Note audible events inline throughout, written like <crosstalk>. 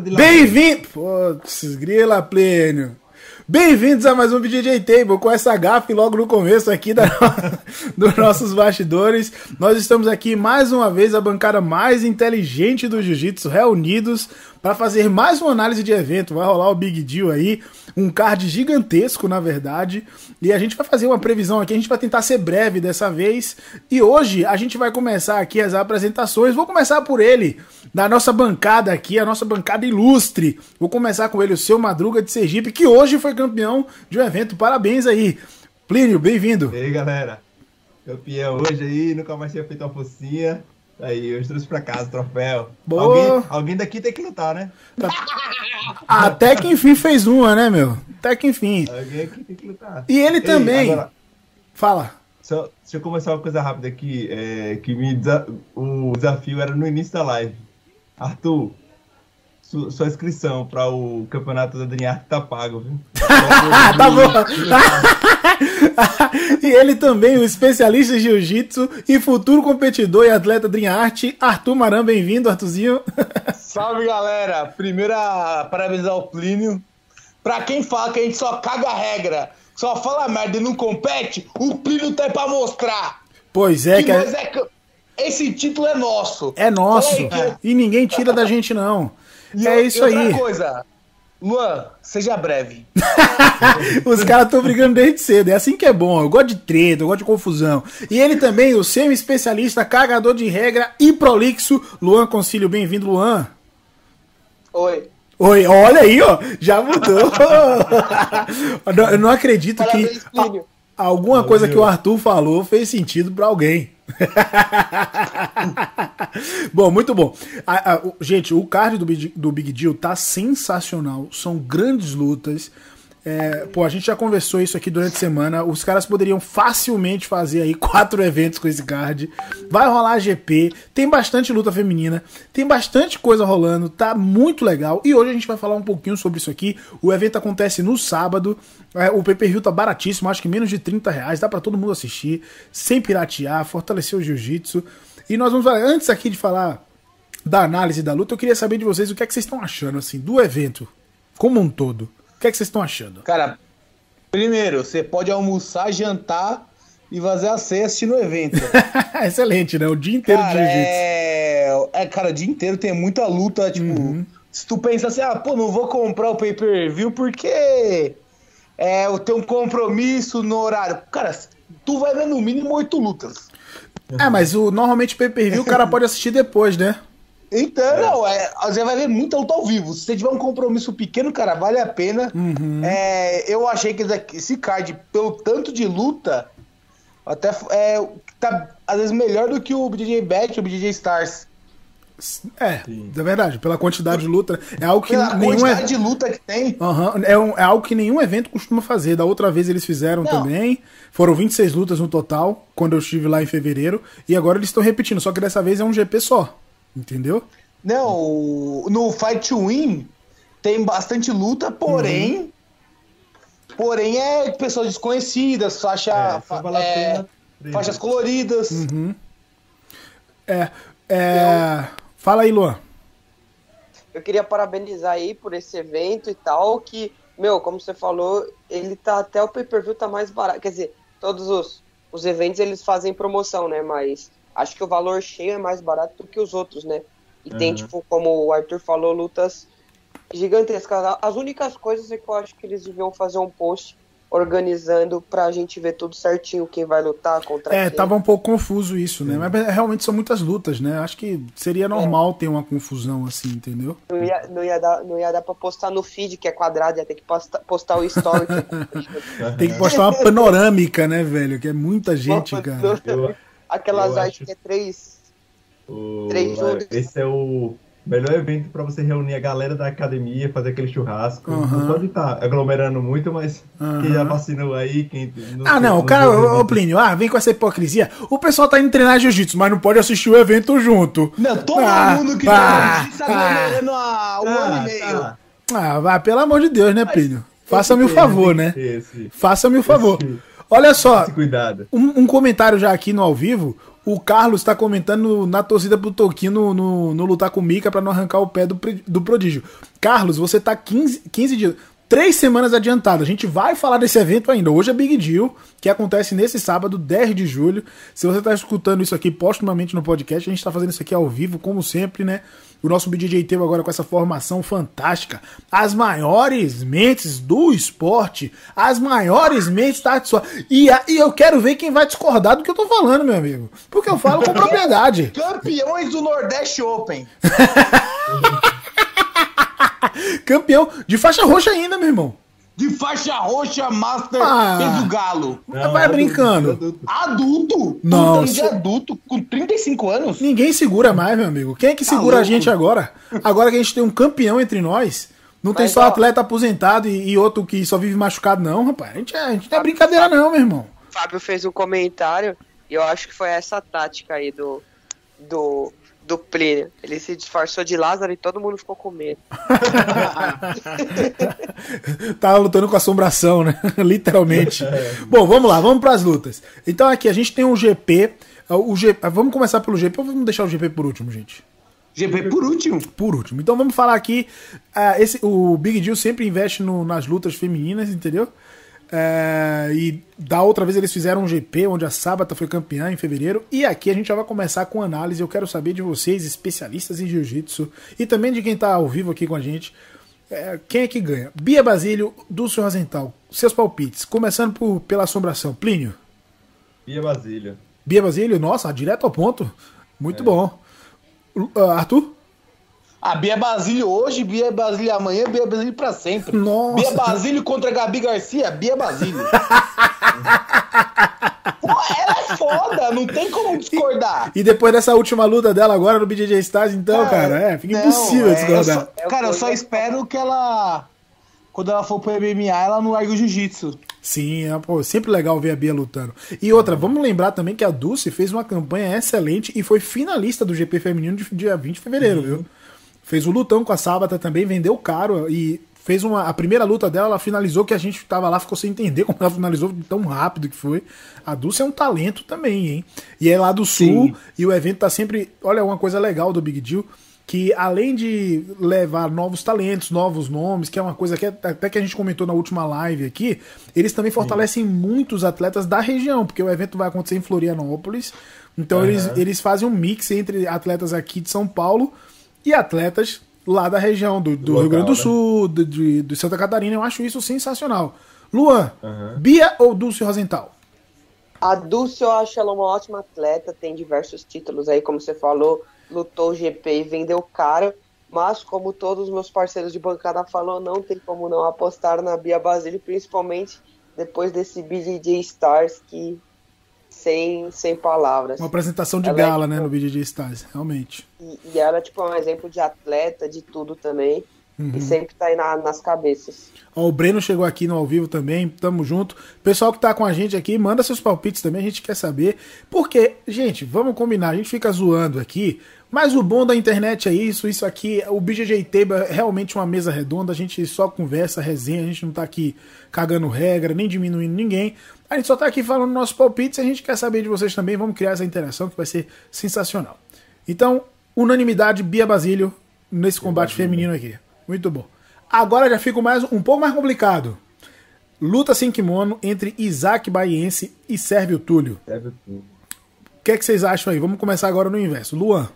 Bem-vindo! Putz, grila, Plênio. Bem-vindos a mais um BJJ Table com essa gafe logo no começo aqui da, <laughs> dos nossos bastidores. Nós estamos aqui mais uma vez, a bancada mais inteligente do Jiu-Jitsu, reunidos para fazer mais uma análise de evento. Vai rolar o Big Deal aí, um card gigantesco, na verdade. E a gente vai fazer uma previsão aqui, a gente vai tentar ser breve dessa vez. E hoje a gente vai começar aqui as apresentações. Vou começar por ele, da nossa bancada aqui, a nossa bancada ilustre. Vou começar com ele, o seu Madruga de Sergipe, que hoje foi campeão de um evento. Parabéns aí. Plínio, bem-vindo. E aí, galera. Campeão hoje aí, nunca mais tinha feito uma focinha. Aí, hoje trouxe pra casa o troféu. Boa. Alguém, alguém daqui tem que lutar, né? Até que enfim fez uma, né, meu? Até que enfim. Alguém aqui tem que lutar. E ele também. agora, Fala. só, deixa eu começar uma coisa rápida aqui. É, que me desa- o desafio era no início da live. Arthur, su- sua inscrição para o campeonato da Drinarte tá pago, viu? Ah, <laughs> tá bom. <laughs> e ele também, o especialista em jiu-jitsu e futuro competidor e atleta Dream Art, Arthur Maran, bem-vindo, Arthurzinho. <laughs> Salve galera! Primeiro, parabenizar o Plínio. Pra quem fala que a gente só caga a regra, só fala merda e não compete, o Plínio tá aí pra mostrar. Pois é, que é, Esse título é nosso. é nosso. Que- E ninguém tira da gente, não. <laughs> E É o- isso outra aí. coisa, Luan, seja breve. <laughs> Os caras estão brigando desde cedo. É assim que é bom. Eu gosto de treta, eu gosto de confusão. E ele também, o seu especialista, cagador de regra e prolixo, Luan Concílio. Bem-vindo, Luan. Oi. Oi, olha aí, ó, já mudou. <laughs> Eu não acredito Parabéns, que Plínio. Alguma coisa que o Arthur falou fez sentido pra alguém. <laughs> bom, muito bom. A- a- gente, o card do, do Big Deal tá sensacional. São grandes lutas. É, pô, a gente já conversou isso aqui durante a semana. Os caras poderiam facilmente fazer aí <laughs> quatro eventos com esse card. Vai rolar GP, tem bastante luta feminina, tem bastante coisa rolando, tá muito legal. E hoje a gente vai falar um pouquinho sobre isso aqui. O evento acontece no sábado. É, o pay-per-view tá baratíssimo, acho que menos de 30 reais. Dá pra todo mundo assistir, sem piratear, fortalecer o jiu-jitsu. E nós vamos falar, antes aqui de falar da análise da luta, eu queria saber de vocês o que é que vocês estão achando assim do evento como um todo. O que é que vocês estão achando? Cara, primeiro, você pode almoçar, jantar e fazer a ceia assistindo o evento. <laughs> Excelente, né? O dia inteiro de Cara, jiu-jitsu. é... é, cara, o dia inteiro tem muita luta, tipo, Uhum. se tu pensa assim, ah, pô, não vou comprar o pay-per-view porque é, eu tenho um compromisso no horário. Cara, tu vai ver no mínimo oito lutas. É, mas o, normalmente pay-per-view o cara pode assistir depois, né? Então, não, é, você vai ver muita luta ao vivo. Se você tiver um compromisso pequeno, cara, vale a pena. Uhum. É, eu achei que esse card, pelo tanto de luta, até é, tá às vezes melhor do que o BJJ Bet, o BJJ Stars. É, é verdade. Pela quantidade de luta. É algo que Pela nenhum quantidade é... de luta que tem. Aham, é, um- é algo que nenhum evento costuma fazer. Da outra vez eles fizeram Não. também. Foram 26 lutas no total, quando eu estive lá em fevereiro. E agora eles estão repetindo, só que dessa vez é um GP só. Entendeu? Não, no Fight to Win tem bastante luta, porém. Uhum. Porém, é pessoas desconhecidas, faixa, É, é, faixas coloridas. Uhum. É. é... Fala aí, Luan. Eu queria parabenizar aí por esse evento e tal, que, meu, como você falou, ele tá até o pay-per-view tá mais barato. Quer dizer, todos os, os eventos eles fazem promoção, né? Mas acho que o valor cheio é mais barato do que os outros, né? E tem, Uhum. tipo, como o Arthur falou, lutas gigantescas. As únicas coisas é que eu acho que eles deviam fazer um post organizando pra gente ver tudo certinho quem vai lutar contra É, quem. tava um pouco confuso isso, né? Mas realmente são muitas lutas, né? Acho que seria normal ter uma confusão assim, entendeu? Não ia, não, ia dar, não ia dar pra postar no feed, que é quadrado, ia ter que postar, postar o story. que <laughs> é Tem que postar uma panorâmica, né, velho? Que é muita gente, cara. Eu- Aquelas acho- que é três. O- Três juntos. Esse é o melhor evento pra você reunir a galera da academia, fazer aquele churrasco. Aham. Não pode estar aglomerando muito, mas quem já vacinou aí, quem. Ah, não, o cara, ô, Plínio, ah, vem com essa hipocrisia. O pessoal tá indo treinar jiu-jitsu, mas não pode assistir o evento junto. Não, todo Ah, mundo que ah, tá aglomerando há um ano e meio. Ah, vai, pelo amor de Deus, né, Plínio? Faça-me o favor, né? Faça-me o favor. Esse. Olha só, <laughs> Cuidado. um, um comentário já aqui no ao vivo. O Carlos tá comentando na torcida pro Toquinho no, no, no lutar com o Mika pra não arrancar o pé do, do prodígio. Carlos, você tá 15, 15 dias. Três semanas adiantado. A gente vai falar desse evento ainda. Hoje é Big Deal, que acontece nesse sábado, 10 de julho. Se você tá escutando isso aqui postumamente no podcast, a gente tá fazendo isso aqui ao vivo, como sempre, né? O nosso BJJ teve agora com essa formação fantástica. As maiores mentes do esporte. As maiores mentes da arte só. E, e eu quero ver quem vai discordar do que eu tô falando, meu amigo. Porque eu falo com propriedade. <laughs> Campeões do Nordeste Open. <laughs> Campeão de faixa roxa ainda, meu irmão. De faixa roxa, Master, Ah. fez o galo. Vai brincando. adulto. Adulto? Não, Um se- adulto com 35 anos? Ninguém segura mais, meu amigo. Quem é que Tá segura a louco. gente agora? Agora que a gente tem um campeão entre nós, não tem Mas, só ó- atleta aposentado e, e outro que só vive machucado, não, rapaz. A gente, é- a gente não é brincadeira, não, meu irmão. O Fábio fez um comentário e eu acho que foi essa tática aí do, do, do Plínio. Ele se disfarçou de Lázaro e todo mundo ficou com medo. <laughs> Tava lutando com assombração, né? <laughs> Literalmente. Bom, vamos lá, vamos pras lutas. Então aqui a gente tem um GP. O G... Vamos começar pelo GP ou vamos deixar o GP por último, gente? GP por último. Por último. Então vamos falar aqui. ah, esse, o Big Deal sempre investe no- nas lutas femininas, entendeu? É, e da outra vez eles fizeram um GP onde a Sábata foi campeã em fevereiro. E aqui a gente já vai começar com análise. Eu quero saber de vocês, especialistas em jiu-jitsu, e também de quem tá ao vivo aqui com a gente. é, quem é que ganha? Bia Basílio, Dulce Rosenthal. Seus palpites. Começando por, pela assombração. Plínio. Bia Basílio. Bia Basílio, nossa, direto ao ponto. Muito bom. Lu- ah, Arthur? A Bia Basílio hoje, Bia Basílio amanhã, Bia Basílio pra sempre. Nossa. Bia Basílio contra Gabi Garcia, Bia Basílio. <laughs> Pô, ela é foda, não tem como discordar. E depois dessa última luta dela agora no BJJ Stars, então, cara, é, fica Não, impossível é, discordar. eu só- cara, eu só espero que ela. Quando ela for pro MMA, ela não largue o jiu-jitsu. Sim, é pô, sempre legal ver a Bia lutando. E outra, vamos lembrar também que a Dulce fez uma campanha excelente e foi finalista do GP feminino de dia 20 de fevereiro, viu? Fez o lutão com a Sábata também, vendeu caro e fez uma. A primeira luta dela, ela finalizou que a gente tava lá, ficou sem entender <laughs> como ela finalizou tão rápido que foi. A Dulce é um talento também, hein? E é lá do sul Sim. e o evento tá sempre. Olha, uma coisa legal do Big Deal. Que além de levar novos talentos, novos nomes, que é uma coisa que até que a gente comentou na última live aqui, eles também fortalecem muitos atletas da região, porque o evento vai acontecer em Florianópolis. Então eles, eles fazem um mix entre atletas aqui de São Paulo e atletas lá da região, do, do Local, Rio Grande do né? Sul, do, de, de Santa Catarina. Eu acho isso sensacional. Luan, Aham. Bia ou Dulce Rosenthal? A Dulce, eu acho ela uma ótima atleta, tem diversos títulos aí, como você falou, lutou o GP e vendeu caro, mas como todos os meus parceiros de bancada falou, não tem como não apostar na Bia Basílio, principalmente depois desse BJJ Stars que sem, sem palavras. Uma apresentação de Ela é gala, né, tipo- no BJJ Stars, realmente. E, e ela tipo, é um exemplo de atleta, de tudo também, Uhum. e sempre tá aí na- nas cabeças. Ó, o Breno chegou aqui no ao vivo também, tamo junto. Pessoal que tá com a gente aqui, manda seus palpites também, a gente quer saber. Porque, gente, vamos combinar, a gente fica zoando aqui, mas o bom da internet é isso, isso aqui, o BJJ Table é realmente uma mesa redonda, a gente só conversa, resenha, a gente não tá aqui cagando regra, nem diminuindo ninguém. A gente só tá aqui falando nossos palpites, a gente quer saber de vocês também, vamos criar essa interação que vai ser sensacional. Então, unanimidade, Bia Basílio, nesse combate feminino aqui. Muito bom. Agora já fica mais, um pouco mais complicado. Luta sem kimono entre Isaac Baiense e Sérvio Túlio. Deve tudo. O que, é que vocês acham aí? Vamos começar agora no inverso. Luan.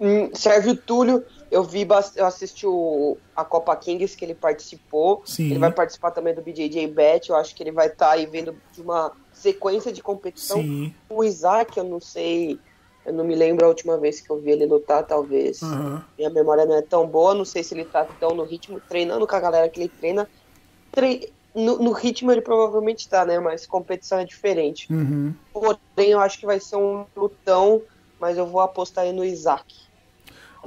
Hum, Sérgio Túlio, eu vi, eu assisti o, a Copa Kings que ele participou. Sim. Ele vai participar também do BJJ Bet. Eu acho que ele vai estar aí vendo de uma sequência de competição. Sim. O Isaac, eu não sei, eu não me lembro a última vez que eu vi ele lutar, talvez. Aham. Minha memória não é tão boa, não sei se ele tá tão no ritmo, treinando com a galera que ele treina. Tre- No, no ritmo ele provavelmente tá, né? Mas competição é diferente. Uhum. Porém, eu acho que vai ser um lutão, mas eu vou apostar aí no Isaac.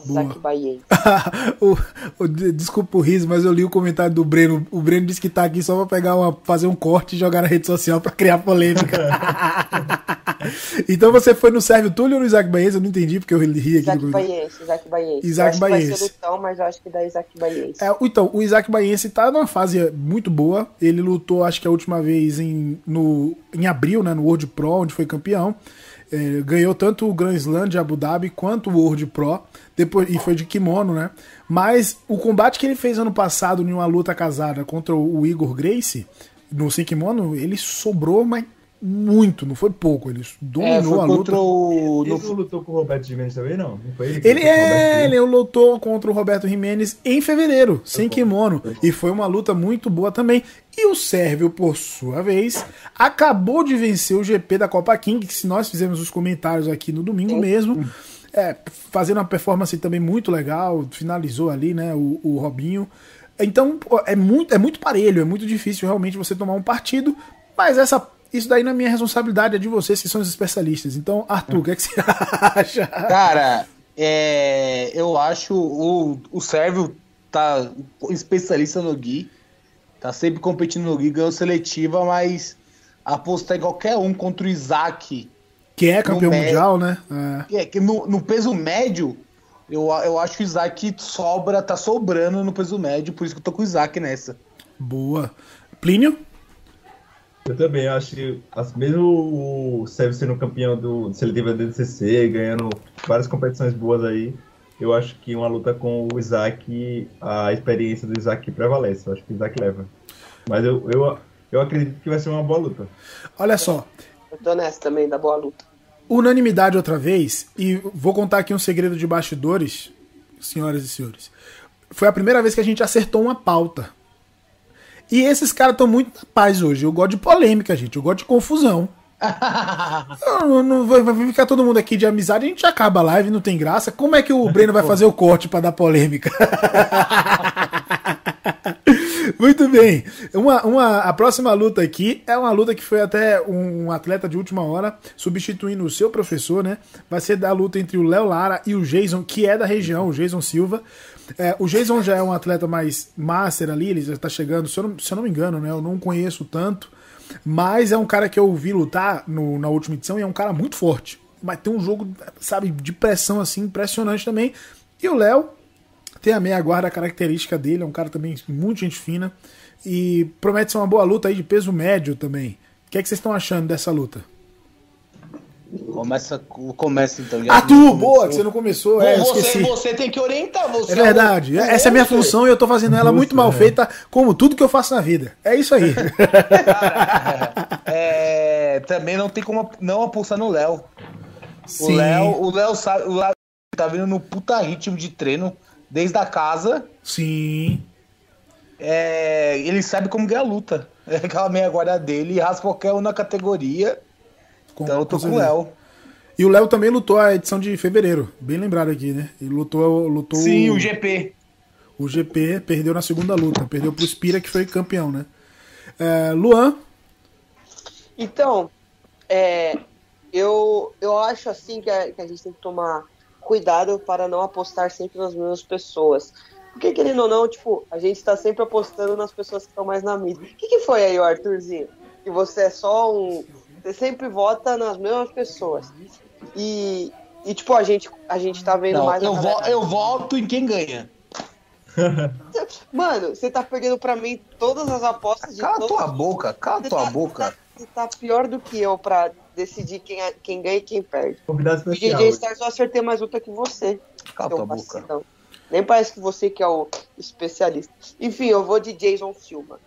Isaac Boa. Bahia. <laughs> o, o- de- desculpa o riso, mas eu li o comentário do Breno. O Breno disse que tá aqui só pra pegar uma, fazer um corte e jogar na rede social pra criar polêmica. <laughs> então você foi no Sérgio Túlio ou no Isaac Baiense? Eu não entendi porque eu ri aqui. Isaac no... Baiense, Isaac Baiense. Isaac eu vai ser lutão, mas eu acho que dá Isaac Baiense. É, então, o Isaac Baiense tá numa fase muito boa. Ele lutou, acho que a última vez em, no, em abril, né, no World Pro, onde foi campeão. É, ganhou tanto o Grand Slam de Abu Dhabi quanto o World Pro. Depois, e foi de kimono, né? Mas o combate que ele fez ano passado em uma luta casada contra o Igor Grace, no sem kimono, ele sobrou, mas muito, não foi pouco. Ele É, dominou foi a luta. o. Ele no- não lutou com o Roberto Gimenez também, não? Não foi ele? que Ele é, ele lutou contra o Roberto Jimenez em fevereiro, sem kimono. E foi uma luta muito boa também. E o Sérvio, por sua vez, acabou de vencer o GP da Copa King, que se nós fizemos os comentários aqui no domingo mesmo, é, fazendo uma performance também muito legal, finalizou ali, né, o, o Robinho. Então, é muito, é muito parelho, é muito difícil realmente você tomar um partido, mas essa isso daí não é minha responsabilidade, é de vocês que são os especialistas. Então, Arthur, o que, é que você acha? Cara, é, eu acho o, o Sérvio tá especialista no Gui. Tá sempre competindo no Gui, ganhou seletiva, mas apostar em qualquer um contra o Isaac, Que é campeão No mé- mundial, né? É. é que no, no peso médio, eu, eu acho que o Isaac sobra, tá sobrando no peso médio, por isso que eu tô com o Isaac nessa. Boa. Plínio? Eu também acho que, as- mesmo o Sérgio sendo campeão do seletiva da DCC, ganhando várias competições boas aí, eu acho que uma luta com o Isaac, a experiência do Isaac prevalece. Eu acho que o Isaac leva. Mas eu, eu, eu acredito que vai ser uma boa luta. Olha só. Eu tô nessa também, da boa luta. Unanimidade outra vez, e vou contar aqui um segredo de bastidores, senhoras e senhores. Foi a primeira vez que a gente acertou uma pauta. E esses caras estão muito na paz hoje. Eu gosto de polêmica, gente. Eu gosto de confusão. <laughs> Eu não, vai, ficar todo mundo aqui de amizade, a gente acaba a live, não tem graça. Como é que o Breno vai fazer o corte pra dar polêmica? <laughs> Muito bem. Uma, uma, a próxima luta aqui é uma luta que foi até um atleta de última hora, substituindo o seu professor, né? Vai ser da luta entre o Léo Lara e o Jason, que é da região, o Jason Silva. É, o Jason já é um atleta mais master ali, ele já tá chegando, se eu não, se eu não me engano, né? Eu não conheço tanto. Mas é um cara que eu vi lutar no- na última edição e é um cara muito forte. Mas tem um jogo, sabe, de pressão assim, impressionante também. E o Léo tem a meia guarda característica dele, é um cara também muito gente fina. E promete ser uma boa luta aí de peso médio também. O que, é que vocês estão achando dessa luta? Começa, começa então. já Arthur, começou. boa, que você não começou. É, eu você, esqueci. você tem que orientar você. É verdade. o- o Essa é a minha outro. função e eu tô fazendo ela muito mal é. feita, como tudo que eu faço na vida. É isso aí. <laughs> É, também não tem como não apostar no Léo. O. Léo, o Léo sabe, o Léo tá vindo no puta ritmo de treino desde a casa. Sim. É, ele sabe como ganhar a luta. <laughs> É aquela meia guarda dele e raspa qualquer um na categoria. Com- então eu tô com com o. Léo. E o Léo também lutou a edição de fevereiro. Bem lembrado aqui, né? Ele lutou, lutou Sim, o GP. o GP, perdeu na segunda luta. Perdeu pro Spira, que foi campeão, né? É, Luan, Então, é, eu, eu acho assim que a, que a gente tem que tomar cuidado para não apostar sempre nas mesmas pessoas. Porque, querendo ou não, tipo, a gente tá sempre apostando nas pessoas que estão mais na mídia. O que, que foi aí, o Arthurzinho? Que você é só um. Você sempre vota nas mesmas pessoas. E, e tipo, a gente, a gente tá vendo Não, mais. eu, vo- eu voto em quem ganha. Mano, você tá perdendo pra mim todas as apostas de Cala todos tua boca, cala Você tua tá- boca. Você tá pior do que eu pra decidir quem, quem ganha e quem perde. Convidado E. DJ Stars eu acertei mais luta que você. Cala seu tua boca. vacilão. Nem parece que você que é o especialista. Enfim, eu vou de Jason Silva.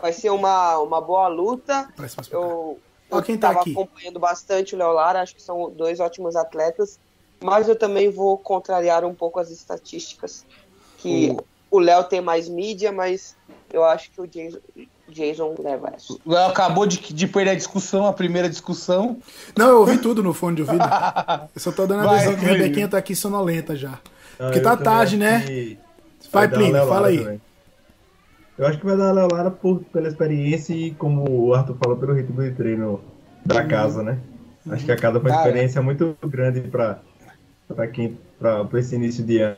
Vai ser uma, uma boa luta. Eu, eu quem tá tava aqui. acompanhando bastante o Léo Lara, acho que são dois ótimos atletas. Mas eu também vou contrariar um pouco as estatísticas. Que o Léo tem mais mídia, mas eu acho que o Jason, Jason leva essa. O Léo acabou de, de perder a discussão, a primeira discussão. Não, eu ouvi tudo no fone de ouvido. <laughs> Eu só tô dando a Vai, visão que a. Rebequinha tá aqui sonolenta já. Não, Porque tá tarde, né? que Vai, Plínio, fala aí. também. Eu acho que vai dar a Léo Lara por, pela experiência e, como o Arthur falou, pelo ritmo de treino da Uhum. casa, né? Acho que a casa foi uma Cara. experiência muito grande pra, pra quem, pra, pra esse início de ano.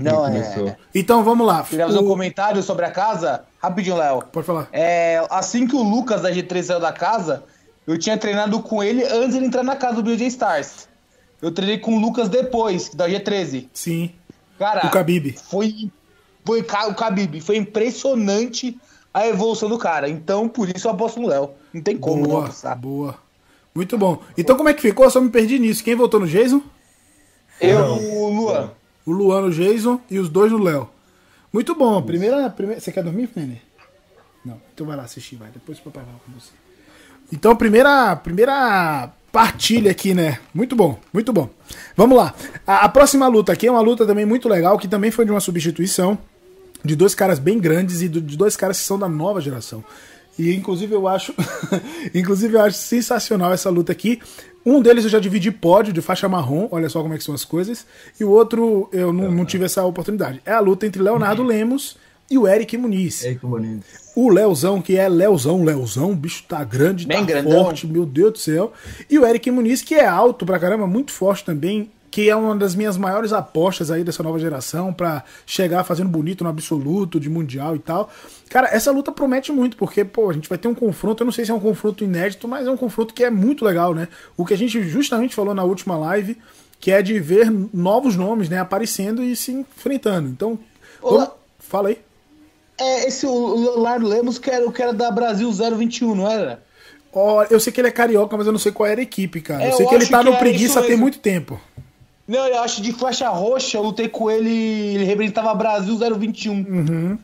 Não, é- começou. Então vamos lá. Queria fazer um O- comentário sobre a casa. Rapidinho, Léo. Pode falar. É, assim que o Lucas da G3 saiu da casa, Eu tinha treinado com ele antes de ele entrar na casa do BJ Stars. Eu treinei com o Lucas depois, da G13. Sim. Cara, O Khabib. foi, foi o Khabib. Foi impressionante a evolução do cara. Então, por isso eu aposto no Léo. Não tem como não Boa, apostar. boa. Muito bom. Então como é que ficou? Eu só me perdi nisso. Quem votou no Jason? Eu, Não. o Luan. O Luan no Jason e os dois no Léo. Muito bom. Primeira, primeira... Você quer dormir, Nenê? Não. Então vai lá assistir, vai. Depois o papai vai com você. Então, primeira, primeira partilha aqui, né? Muito bom, muito bom. Vamos lá. A, a próxima luta aqui é uma luta também muito legal, que também foi de uma substituição de dois caras bem grandes e do- de dois caras que são da nova geração. E inclusive eu acho, <laughs> inclusive eu acho sensacional essa luta aqui. Um deles eu já dividi pódio de faixa marrom, olha só como é que são as coisas. E o outro eu não, não tive essa oportunidade. É a luta entre Leonardo Lemos e o Eric Muniz. Que bonito. O Leozão, que é Leozão, Leozão, o bicho tá grande, Bem tá grandão. forte, meu Deus do céu. E o Eric Muniz, que é alto pra caramba, muito forte também, que é uma das minhas maiores apostas aí dessa nova geração pra chegar fazendo bonito no absoluto, de mundial e tal. Cara, essa luta promete muito, porque, pô, a gente vai ter um confronto, eu não sei se é um confronto inédito, mas é um confronto que é muito legal, né? O que a gente justamente falou na última live, que é de ver novos nomes, né, aparecendo e se enfrentando. Então, Olá. fala aí. É esse o Leonardo Lemos que era o que era da Brasil 021, não era? Ó, eu sei que ele é carioca, mas eu não sei qual era a equipe, cara. É, eu sei eu que ele tá no é preguiça tem muito tempo. Não, eu acho de faixa roxa, eu lutei com ele, ele representava Brasil 021. Uhum.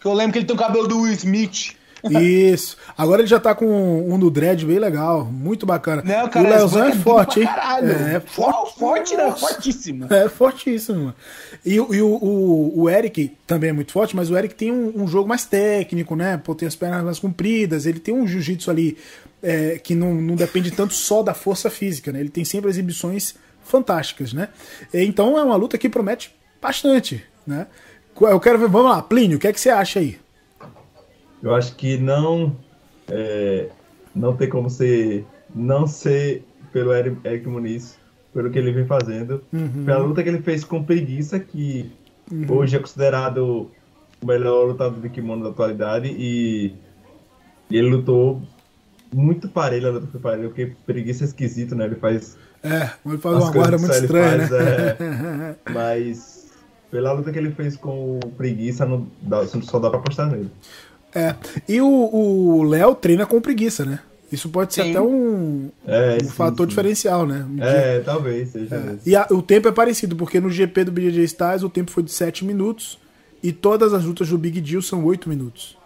Que eu lembro que ele tem o cabelo do Will Smith. <laughs> Isso. Agora ele já tá com um do dread bem legal, muito bacana. Não, cara, o Leozão é esse moleque forte, hein? caralho. É forte, forte, né? Fortíssimo. É fortíssimo. mano. E, o- e o, o, o Eric também é muito forte, mas o Eric tem um, um jogo mais técnico, né? Pô, tem as pernas mais compridas, ele tem um jiu-jitsu ali é, que não, não depende tanto só da força física, né? Ele tem sempre exibições fantásticas, né? Então é uma luta que promete bastante, né? Eu quero ver, vamos lá, Plínio, o que é que você acha aí? Eu acho que não é, não tem como ser não ser pelo Eric, Muniz, pelo que ele vem fazendo, pela luta que ele fez com preguiça, que hoje é considerado o melhor lutador de kimono da atualidade e, e ele lutou muito parelho, a luta foi parelho, porque preguiça é esquisito, né? Ele faz É, ele faz uma guarda muito estranha, né? faz, é. <laughs> Mas pela luta que ele fez com o preguiça, não dá, só dá pra apostar nele. É. E o- Léo treina com preguiça, né? Isso pode ser Sim. até um, É, um sim, fator sim. diferencial, né? É, talvez seja mesmo. E a- o tempo é parecido, porque no GP do BJJ Styles o tempo foi de 7 minutos e todas as lutas do Big Deal são 8 minutos.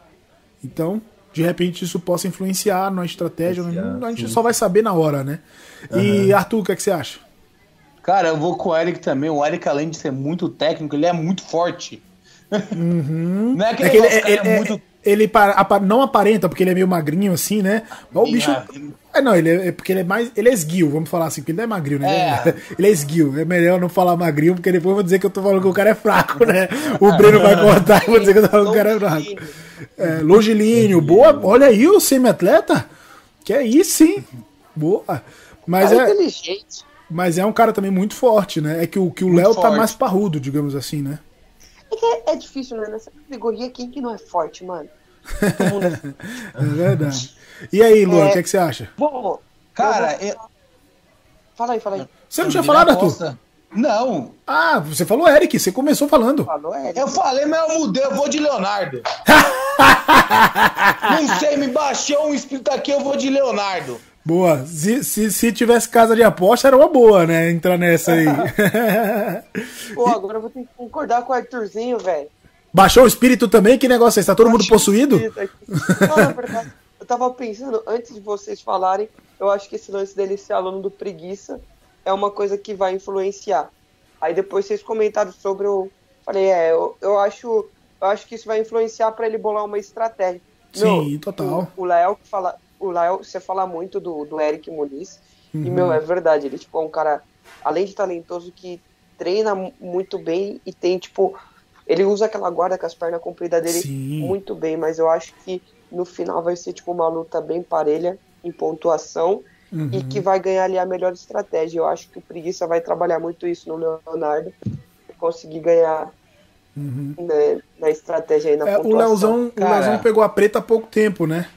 Então, de repente, isso possa influenciar na estratégia. Influenciar, a gente sim. só vai saber na hora, né? E Arthur, o que, é que você acha? Cara, eu vou com o Eric também. O Eric, além de ser muito técnico, ele é muito forte. Não é aquele É que ele, negócio, cara, ele- é é- muito. ele não aparenta, porque ele é meio magrinho assim, né? Mas o bicho. É, não, ele é, é porque ele é mais. Ele é esguio, vamos falar assim, porque ele não é magrinho, né? É. <laughs> Ele é esguio. É melhor não falar magrinho, porque depois eu vou dizer que eu tô falando que o cara é fraco, né? O Breno vai cortar e vou dizer que eu tô falando que o cara é fraco. É, longilíneo, boa. Olha aí o semi-atleta. Que é isso, sim. Boa. Mas Cara é, inteligente. mas é um cara também muito forte, né? É que o, que o Léo tá mais parrudo, digamos assim, né? É, que é, é difícil, né? Nessa categoria, quem que não é forte, mano? É verdade. <laughs> E aí, Luan, o É. que, é que você acha? Bom, Cara, eu vou- eu- Fala aí, fala aí. Você não tinha falado, Arthur? Não. Ah, você falou Eric, você começou falando. Falou, é. Eu falei, mas eu mudei, eu vou de Leonardo. <laughs> Não sei, me baixou um espírito aqui, eu vou de Leonardo. Boa. Se, se, se tivesse casa de aposta, era uma boa, né? Entrar nessa aí. <laughs> Pô, agora eu vou ter que concordar com o Arthurzinho, velho. Baixou o espírito também? Que negócio é esse? Tá todo mundo possuído? Não, na verdade, eu tava pensando, antes de vocês falarem, eu acho que esse lance dele ser aluno do preguiça é uma coisa que vai influenciar. Aí depois vocês comentaram sobre o. Falei, é, eu, eu acho. Eu acho que isso vai influenciar pra ele bolar uma estratégia. Sim, total. O o Léo fala. O Léo, você fala muito do, do Eric Muniz. Uhum. E, meu, é verdade. Ele, tipo, é um cara, além de talentoso, que treina mu- muito bem e tem, tipo. Ele usa aquela guarda com as pernas compridas dele Sim. muito bem, mas eu acho que no final vai ser, tipo, uma luta bem parelha em pontuação Uhum. e que vai ganhar ali a melhor estratégia. Eu acho que o Preguiça vai trabalhar muito isso no Leonardo. Conseguir ganhar né, na estratégia aí, na É, o pontuação. Leozão, o. Leozão pegou a preta há pouco tempo, né?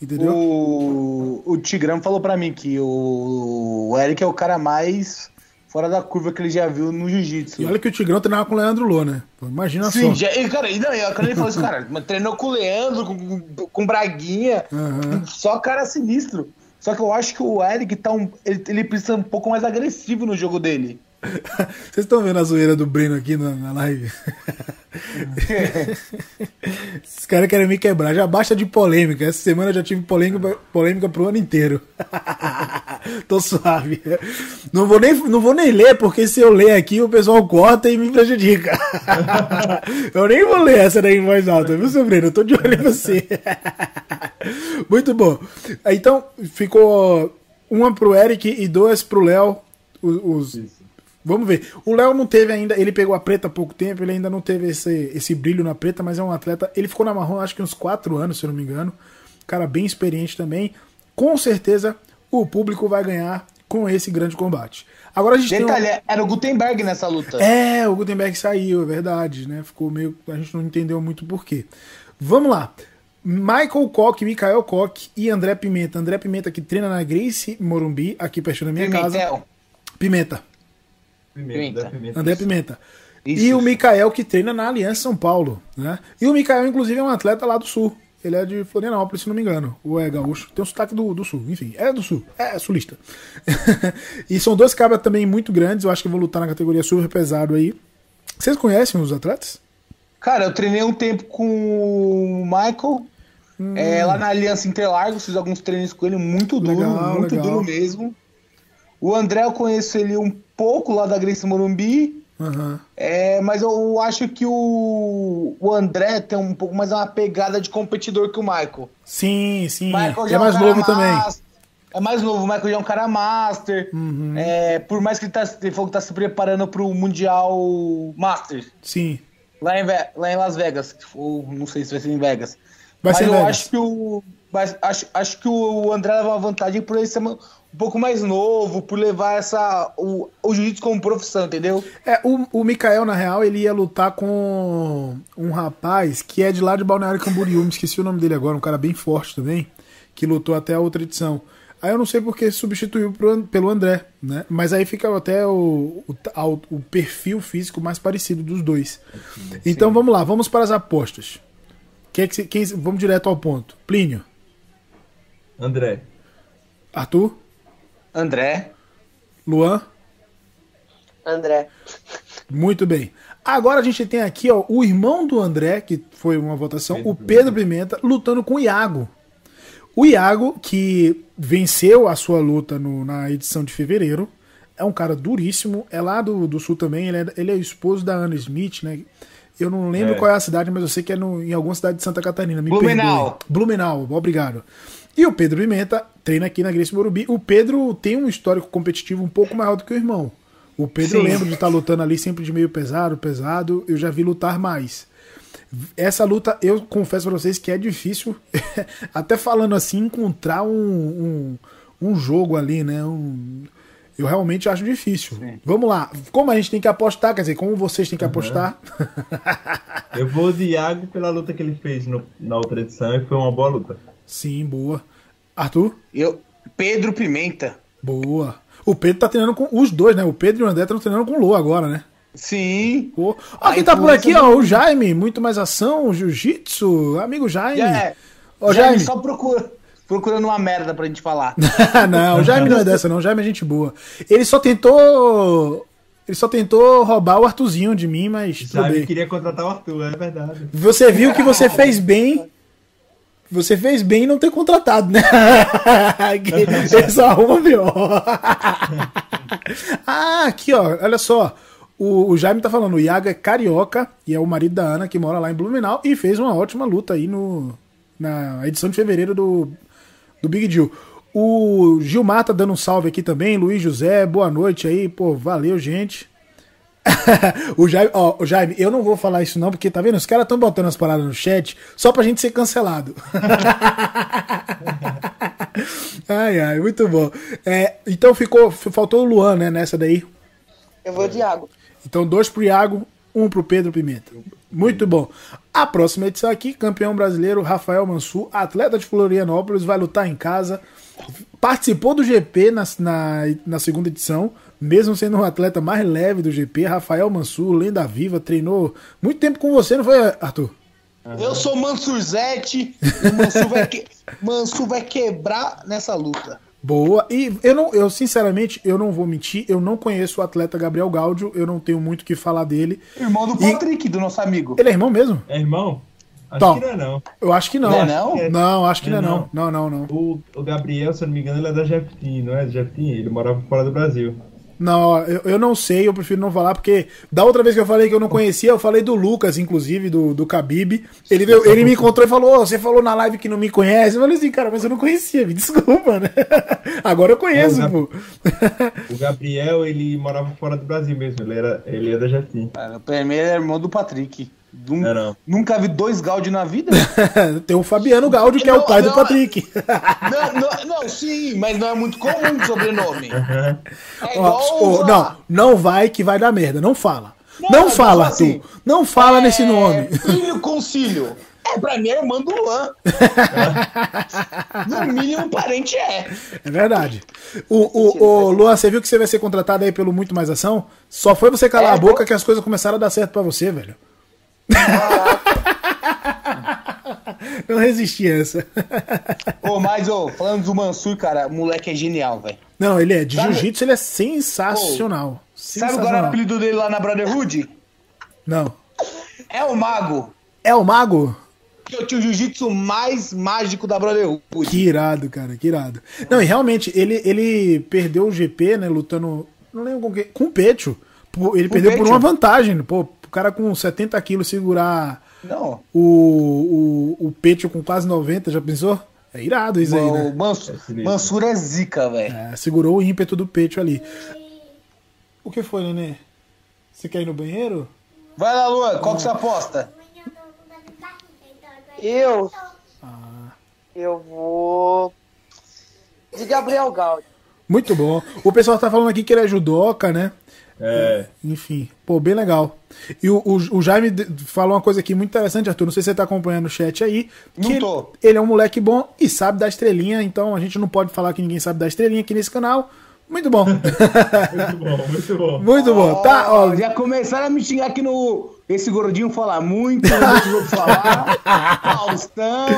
Entendeu? O, o Tigrão falou pra mim que o, o Eric é o cara mais fora da curva que ele já viu no jiu-jitsu. E olha que o Tigrão treinava com o Leandro Lô, né? Imagina Sim, só. já, e, cara, e, não, e quando ele falou isso, cara, mas treinou com o Leandro, com, com, Braguinha, Aham. só cara sinistro. Só que eu acho que o Eric tá um, ele, ele precisa um pouco mais agressivo no jogo dele. <laughs> Vocês estão vendo a zoeira do Breno aqui na, na live? <laughs> <laughs> Esses caras querem me quebrar. Já basta de polêmica. Essa semana eu já tive polêmica, polêmica pro ano inteiro. <laughs> Tô suave. Não vou, nem, não vou nem ler, porque se eu ler aqui o pessoal corta e me prejudica. <laughs> Eu nem vou ler essa daí em voz alta, viu, seu Breno? Eu tô de olho em você. Muito bom. Então, ficou uma pro Eric e duas pro Léo. Os, os- Vamos ver. O Léo não teve ainda, ele pegou a preta há pouco tempo, ele ainda não teve esse, esse brilho na preta, mas é um atleta. Ele ficou na marrom acho que uns 4 anos, se eu não me engano. Cara bem experiente também. Com certeza o público vai ganhar com esse grande combate. Agora a gente tem. um- Detalhe, era o Gutenberg nessa luta. É, o Gutenberg saiu, é verdade, né? Ficou meio. A gente não entendeu muito por quê. Vamos lá. Michael Koch, Mikael Koch e André Pimenta. André Pimenta que treina na Grace Morumbi, aqui perto da minha casa. Pimentel. Pimenta. Pimenta. André Pimenta. Isso. E o Mikael que treina na Aliança São Paulo, né? E o Mikael, inclusive, é um atleta lá do sul. Ele é de Florianópolis, se não me engano. Ou é gaúcho. Tem um sotaque do, do sul. Enfim, é do sul. É sulista. <laughs> e são dois cabras também muito grandes. Eu acho que vão lutar na categoria super pesado aí. Vocês conhecem os atletas? Cara, eu treinei um tempo com o Michael. Hum. é, lá na Aliança Interlagos, fiz alguns treinos com ele, muito duro, Legal, muito legal. duro mesmo. O André eu conheço ele um pouco lá da Grace Morumbi, Aham. é, mas eu acho que o, o André tem um pouco mais uma pegada de competidor que o Michael. Sim, sim. O Michael é já mais um novo também. master. É mais novo, o Michael já é um cara master. Uhum. É, por mais que ele, tá, ele falou que tá se preparando pro Mundial Master. Sim. Lá em, lá em Las Vegas. Ou não sei se vai ser em Vegas. Vai mas eu Vegas. acho que o. Mas acho, acho que o André leva uma vantagem por ele ser um pouco mais novo, por levar essa. o, o jiu-jitsu como profissão, entendeu? É, o, o Mikael, na real, ele ia lutar com um rapaz que é de lá de Balneário Camboriú, me esqueci o nome dele agora, um cara bem forte também, que lutou até a outra edição. Aí eu não sei porque substituiu pro, pelo André, né? Mas aí fica até o, o, o perfil físico mais parecido dos dois. Então vamos lá, vamos para as apostas. Quem é que, se- quem, vamos direto ao ponto. Plínio, André. Arthur, André. Luan, André. Muito bem. Agora a gente tem aqui ó, o irmão do André, que foi uma votação, Pedro o Pedro Pimenta, lutando com o Iago. O Iago, que venceu a sua luta no- na edição de fevereiro, é um cara duríssimo, é lá do, do sul também, ele é, ele é o esposo da Ana Smith, né? Eu não lembro É. qual é a cidade, mas eu sei que é no- em alguma cidade de Santa Catarina. Me Blumenau. perdoe. Blumenau, obrigado. E o Pedro Pimenta treina aqui na Grace Morumbi. O Pedro tem um histórico competitivo um pouco maior do que o irmão. O Pedro Sim. lembro de estar lutando ali sempre de meio pesado, pesado. Eu já vi lutar mais. Essa luta, eu confesso pra vocês que é difícil, <laughs> até falando assim, encontrar um, um, um jogo ali, né? Um- eu realmente acho difícil. Vamos lá. Como a gente tem que apostar, quer dizer, como vocês têm que apostar. Eu vou de Iago pela luta que ele fez no- na outra edição e foi uma boa luta. Sim, boa. Arthur? Eu, Pedro Pimenta. Boa. O Pedro tá treinando com os dois, né? O Pedro e o André estão treinando com o Lô agora, né? Sim. Pô. Ó, quem tá por aqui, ó, o Jaime, muito mais ação, jiu-jitsu, amigo Jaime. É, Ô, Jaime, Jaime. só procura, procurando uma merda pra gente falar. <laughs> não, o Jaime não é dessa, não. O Jaime é gente boa. Ele só tentou. Ele só tentou roubar o Arthurzinho de mim, mas bem. queria contratar o Arthur, é verdade. Você viu que você fez bem. Você fez bem em não ter contratado, né? <laughs> Que Ele só arruma pior. <laughs> ah, aqui, ó. Olha só. O, o Jaime tá falando, o Iago é carioca e é o marido da Ana que mora lá em Blumenau e fez uma ótima luta aí no, na edição de fevereiro do, do Big Deal. O Gilmar tá dando um salve aqui também, Luiz José, boa noite aí, pô, valeu, gente. <laughs> o, Jaime, ó, o Jaime, eu não vou falar isso não, porque tá vendo? Os caras estão botando as paradas no chat só pra gente ser cancelado. <laughs> ai, ai, muito bom. É, então ficou, faltou o Luan, né, nessa daí. Eu vou de água. Então dois pro Iago, Um pro Pedro Pimenta. Muito bom. A próxima edição aqui, campeão brasileiro Rafael Mansur, atleta de Florianópolis, vai lutar em casa. Participou do GP na, na, na segunda edição, mesmo sendo um atleta mais leve do GP. Rafael Mansur, lenda viva, treinou muito tempo com você, não foi, Arthur? Eu sou Mansurzete e Mansur vai, que... <laughs> Mansur vai quebrar nessa luta. Boa. E eu não, eu sinceramente, eu não vou mentir, eu não conheço o atleta Gabriel Gaudio, eu não tenho muito o que falar dele. Irmão do Patrick, e... do nosso amigo. Ele é irmão mesmo? É irmão? Acho Tom, que não é não. Eu acho que não. Não é não? Não, acho que não é não. Não, não, não. O, o Gabriel, se eu não me engano, ele é da Jeftim, não é? Jeftim, ele morava fora do Brasil. Não, eu, eu não sei, eu prefiro não falar, porque da outra vez que eu falei que eu não conhecia, eu falei do Lucas, inclusive, do, do Khabib. Ele, veio, ele me encontrou e falou: oh, você falou na live que não me conhece. Eu falei assim, cara, mas eu não conhecia, me <laughs> desculpa, né? Agora eu conheço, É, o pô. O Gabriel, ele morava fora do Brasil mesmo, ele era, ele é da. Cara, pra mim ele é irmão do Patrick. Num- É, não. Nunca vi dois Gaudi na vida. <laughs> Tem o Fabiano Gaudio, que é o Não, pai do não. Patrick. não, não, não, sim, mas não é muito comum o sobrenome. <laughs> É Ó, igual. a- não, não vai que vai dar merda, não fala. Não, Não, fala, não, assim, Arthur. Não fala nesse é, nome. Filho concílio. É, pra mim é irmã do Luan. <laughs> no mínimo, parente é. É verdade. O, o, o Luan, você viu que você vai ser contratado aí pelo Muito Mais Ação? Só foi você calar É, a boca que as coisas começaram a dar certo pra você, velho. Não resisti a essa. Ô, mas, ô, falando do Mansur, cara, o moleque é genial, velho. Não, ele é. De Sabe- jiu-jitsu ele é sensacional. Sabe agora o Sensacional. apelido dele lá na Brotherhood? Não. É o Mago. É o Mago? Que é o tio jiu-jitsu mais mágico da Brotherhood. Que irado, cara, que irado. Não, e realmente, ele, ele perdeu o GP, né, lutando, não lembro com quem, com o. Pô, Ele Com perdeu o por uma vantagem, pô, o cara com 70 quilos segurar Não. o, o, o Petio com quase 90, já pensou? É irado isso aí, né? Mans- É. Mansur é zica, velho. É, segurou o ímpeto do Petio ali. O que foi, Nenê? Você quer ir no banheiro? Vai lá, Luan, qual que você aposta? Eu. Ah. Eu vou. De Gabriel Gaudi. Muito bom. O pessoal tá falando aqui que ele é judoca, né? É, Enfim, pô, bem legal. E o, o, o Jaime falou uma coisa aqui muito interessante, Arthur. Não sei se você tá acompanhando o chat aí. Não que tô. Ele, ele é um moleque bom e sabe dar estrelinha, então a gente não pode falar que ninguém sabe dar estrelinha aqui nesse canal. Muito bom. <laughs> muito bom, muito bom. muito bom. Tá, ó. Já começaram a me xingar aqui no. Esse gordinho fala muito, os outros <laughs> falar. Faustão.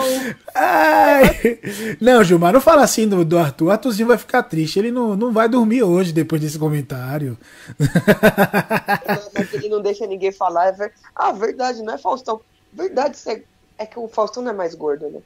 Ai. Não, Gilmar, não fala assim do, do Arthur. O Arthurzinho vai ficar triste. Ele não, não vai dormir hoje depois desse comentário. Mas ele não deixa ninguém falar. É ver... Ah, verdade, não é Faustão. Verdade, é... é que o Faustão não é mais gordo, né?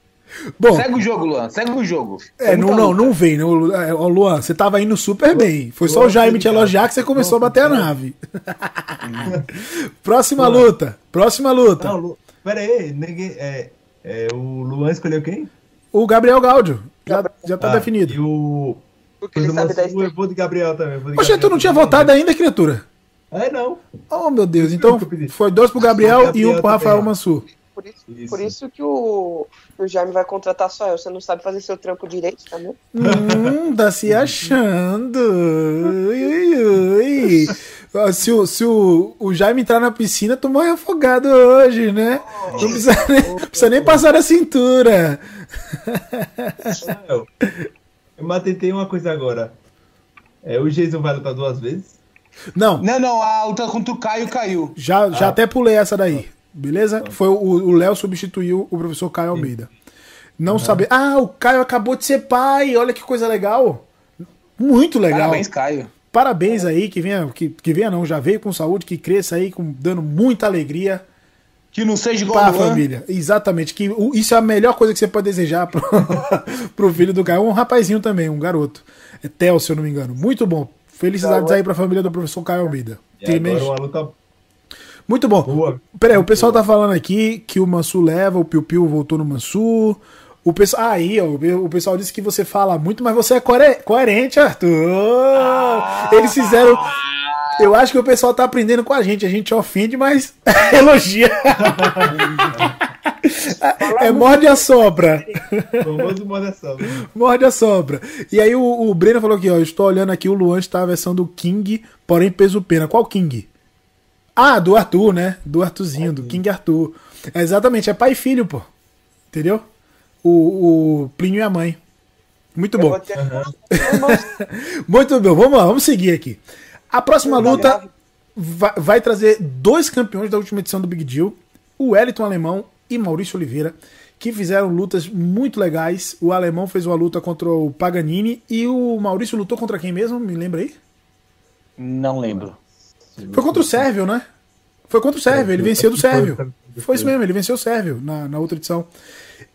Bom, Segue o jogo, Luan, segue o jogo. é, não, não, não vem, não. É, Ó, Luan, você tava indo super bem. Foi só o Jaime te elogiar que você começou a bater a nave. <laughs> Próxima luta. Próxima luta. Não, Lu... Pera aí, ninguém... É, é, o Luan escolheu quem? O Gabriel Gaudio. Já, já tá Ah, definido. E o... Porque ele sabe da eu vou de Gabriel também. de Poxa, tu não tinha também. votado ainda, criatura? É, não. Oh, meu Deus. Então foi dois pro Gabriel, Gabriel e um pro também, Rafael. Mansur. Por isso, Isso. por isso que o, o Jaime vai contratar só eu. Você não sabe fazer seu trampo direito, tá vendo? Hum, tá se achando. Ui, ui, ui. Se, o, se o, o Jaime entrar na piscina, tu morre afogado hoje, né? Não precisa nem, precisa nem passar a cintura. Eu, eu matei uma coisa agora. É, o Jason vai lutar duas vezes? Não, Não, não, a luta contra o Caio caiu. já, já até pulei essa daí. Beleza? Foi o Léo substituiu o professor Caio Almeida. Não saber. Ah, o Caio acabou de ser pai. Olha que coisa legal. Muito legal. Parabéns, Caio. Parabéns aí, que venha, que, que venha não, já veio com saúde, que cresça aí, com, dando muita alegria Que não seja igual a família. Exatamente, que o- isso é a melhor coisa que você pode desejar pro, <laughs> pro filho do Caio. Um rapazinho também, um garoto. É Theo, se eu não me engano. Muito bom. Felicidades aí pra família do professor Caio Almeida. E Tem agora mesmo- uma luta Muito bom. boa. Peraí, o pessoal tá falando aqui que o Mansur leva, o Piu Piu voltou no Mansur. O pessoal, ah, aí, ó, o pessoal disse que você fala muito, mas você é coere- coerente, Arthur. Eles fizeram. Eu acho que o pessoal tá aprendendo com a gente. A gente ofende, mas <laughs> elogia. é morde a sobra. Famoso moderação. Morde a sobra. E aí o, o Breno falou aqui, ó. Estou olhando aqui, o Luan está a versão do King, porém peso pena. Qual King? Ah, do Arthur, né? Do Arthurzinho, do King Arthur. É, exatamente, é pai e filho, pô. Entendeu? O, o Plínio e a mãe. Muito Eu bom. <laughs> Muito bom, vamos lá, vamos seguir aqui. A próxima luta vai, vai trazer dois campeões da última edição do Big Deal, o Wellington Alemão e Maurício Oliveira, que fizeram lutas muito legais. O Alemão fez uma luta contra o Paganini e o Maurício lutou contra quem mesmo? Me lembra aí? Não lembro. Foi contra o Sérvio, né? Foi contra o Sérvio, ele venceu do Sérvio. Foi isso mesmo, ele venceu o Sérvio na, na outra edição.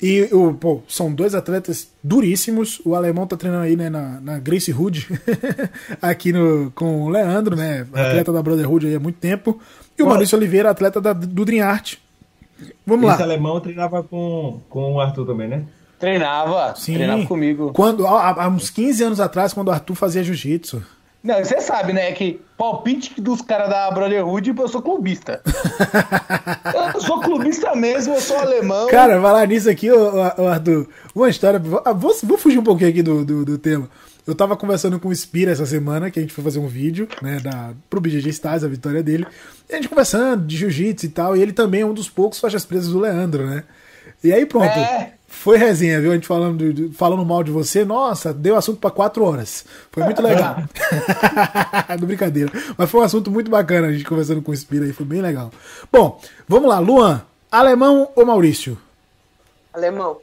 E o, pô, são dois atletas duríssimos. O alemão tá treinando aí né, na, na Grace Hood, <laughs> aqui no, com o Leandro, né? Atleta da Brotherhood aí há muito tempo. E o. Maurício Oliveira, atleta da, do Dream Art. Vamos Esse lá. alemão treinava com, com o Arthur também, né? Treinava. Sim. Treinava comigo. Quando, há, há uns 15 anos atrás, quando o Arthur fazia jiu-jitsu. Não, você sabe, né? Que palpite dos caras da Brotherhood, eu sou clubista. <laughs> eu sou clubista mesmo, eu sou alemão. Cara, falar nisso aqui, ô, ô, ô, Arthur, uma história. ah, Vou, vou fugir um pouquinho aqui do, do, do tema. Eu tava conversando com o Spira essa semana, que a gente foi fazer um vídeo, né, da, pro BGG Stars, a vitória dele. E a gente conversando de jiu-jitsu e tal, e ele também é um dos poucos faixas presas do Leandro, né? E aí pronto, É. foi resenha, viu? A gente falando, de- falando mal de você, nossa, deu assunto pra quatro horas. Foi muito legal. <laughs> Do brincadeira. Mas foi um assunto muito bacana a gente conversando com o Spira aí, foi bem legal. Bom, vamos lá, Luan, alemão ou Maurício? Alemão.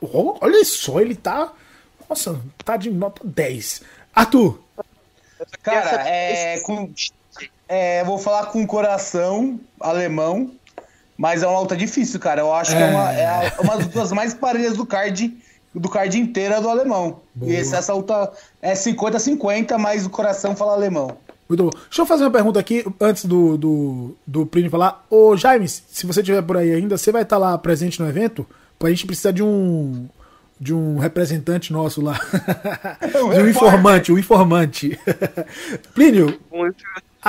Oh, Olha só, ele tá. Nossa, tá de nota 10. Arthur, Cara, é, com, é, vou falar com coração alemão, mas é uma luta difícil, cara. Eu acho que é uma, é a- uma das lutas mais parelhas do card, do card inteira do alemão. Boa. E esse- essa luta é 50-50, mas o coração fala alemão. muito bom. Deixa eu fazer uma pergunta aqui antes do, do, do Plínio falar. Ô, Jaime, se você estiver por aí ainda, você vai estar lá presente no evento? A gente precisa de um. De um representante nosso lá. <laughs> de um informante, um informante. <laughs> Plínio,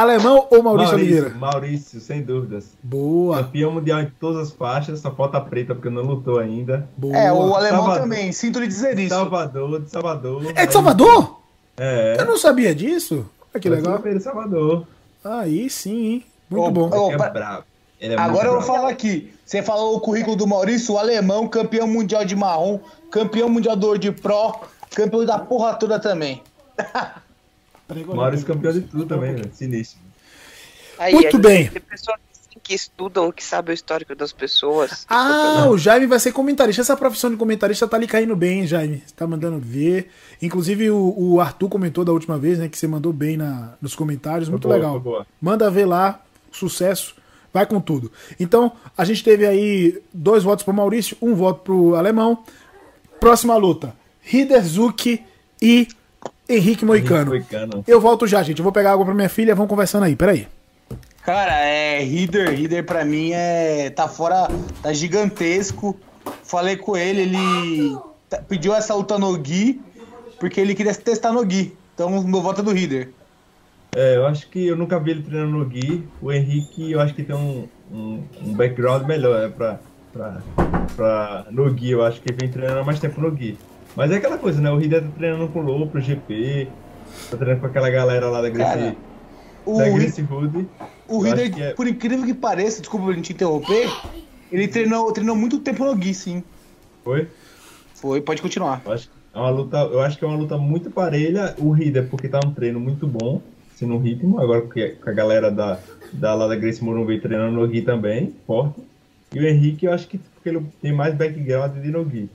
alemão ou Maurício, Oliveira? Maurício, sem dúvidas. Boa, Campeão mundial em todas as faixas, só falta a preta porque não lutou ainda. boa. É, o alemão Salvador. também, sinto lhe dizer isso. Salvador, de Salvador. É de Salvador? É. Eu não sabia disso. Olha que legal. De Salvador. Aí sim, hein? Muito Ô, bom. ô, é pra- bravo. Ele é Agora eu vou falar aqui. Você falou o currículo do Maurício, o alemão, campeão mundial de marrom, campeão mundial do de pro, campeão da porra toda também. <laughs> Maurício campeão de tudo também, velho. Sinistro. Aí, Muito bem. Tem pessoas que estudam, que sabem o histórico das pessoas. Ah, o Jaime vai ser comentarista. Essa profissão de comentarista tá lhe caindo bem, hein, Jaime. Você tá mandando ver. Inclusive, o, o Arthur comentou da última vez, né? Que você mandou bem na, nos comentários. Muito boa, legal. boa. Manda ver lá. Sucesso. Vai com tudo. Então, a gente teve aí dois votos pro Maurício, um voto pro Alemão. Próxima luta: Hiderzuki e Henrique Moicano. Moicano. Eu volto já, gente. Eu vou pegar água pra minha filha. Vamos conversando aí. Peraí. Cara, é Rider, Rider pra mim é tá fora, tá gigantesco. Falei com ele, ele tá- pediu essa luta no Gui porque ele queria testar no Gui. Então meu voto é do Rider. É, eu acho que eu nunca vi ele treinando no Gui. O Henrique, eu acho que tem um, um, um background melhor né, pra, pra, pra, no Gui. Eu acho que ele vem treinando há mais tempo no Gui. Mas é aquela coisa, né? O Rider tá treinando com o Low pro GP, tá treinando com aquela galera lá da Cara, Gracie, O, da Gracie Hood. o que é- por incrível que pareça, desculpa a gente interromper, ele treinou, treinou muito tempo no Gui, sim. Foi? Foi, pode continuar. Eu acho, que é uma luta, eu acho que é uma luta muito parelha. O Rider, porque tá um treino muito bom, assim, no ritmo. Agora porque com a galera da, da, lá da Grace Morumbi treinando no Gui também, forte. E o Henrique, eu acho que porque ele tem mais background de no Gui.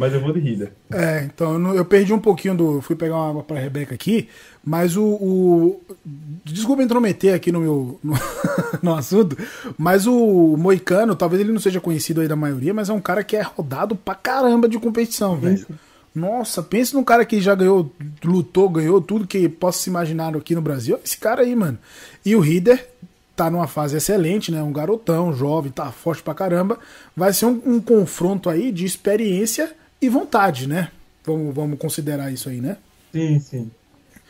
Mas eu vou de Rider. É, então eu, não- eu perdi um pouquinho do. Fui pegar uma água pra Rebeca aqui, mas o. o desculpa intrometer aqui no meu. No, <laughs> no assunto, mas o Moicano, talvez ele não seja conhecido aí da maioria, mas é um cara que é rodado pra caramba de competição, velho. Nossa, pense num cara que já ganhou, lutou, ganhou tudo que possa se imaginar aqui no Brasil. Esse cara aí, mano. E o Rider tá numa fase excelente, né? Um garotão, jovem, tá forte pra caramba. Vai ser um, um confronto aí de experiência e vontade, né? Vamos, vamos considerar isso aí, né? Sim, sim.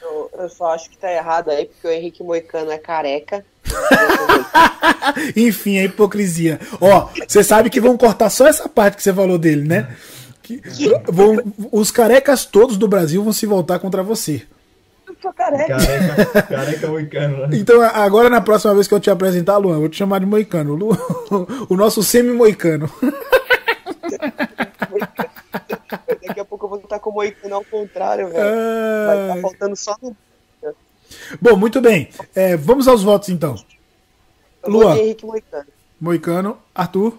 Eu, eu só acho que tá errado aí, porque o Henrique Moicano é careca. <laughs> Enfim, a hipocrisia. Ó, você sabe que vão cortar só essa parte que você falou dele, né? Que vão, os carecas todos do Brasil vão se voltar contra você. tô careca. Careca, careca moicano, né? Então, agora na próxima vez que eu te apresentar, Luan, eu vou te chamar de moicano. Lu- <laughs> o nosso semi-moicano. <laughs> Daqui a pouco eu vou estar com o Moicano ao contrário, velho. Vai Ah, estar faltando só no. Bom, muito bem. É, vamos aos votos então. Luan. Henrique Moicano. Moicano, Arthur,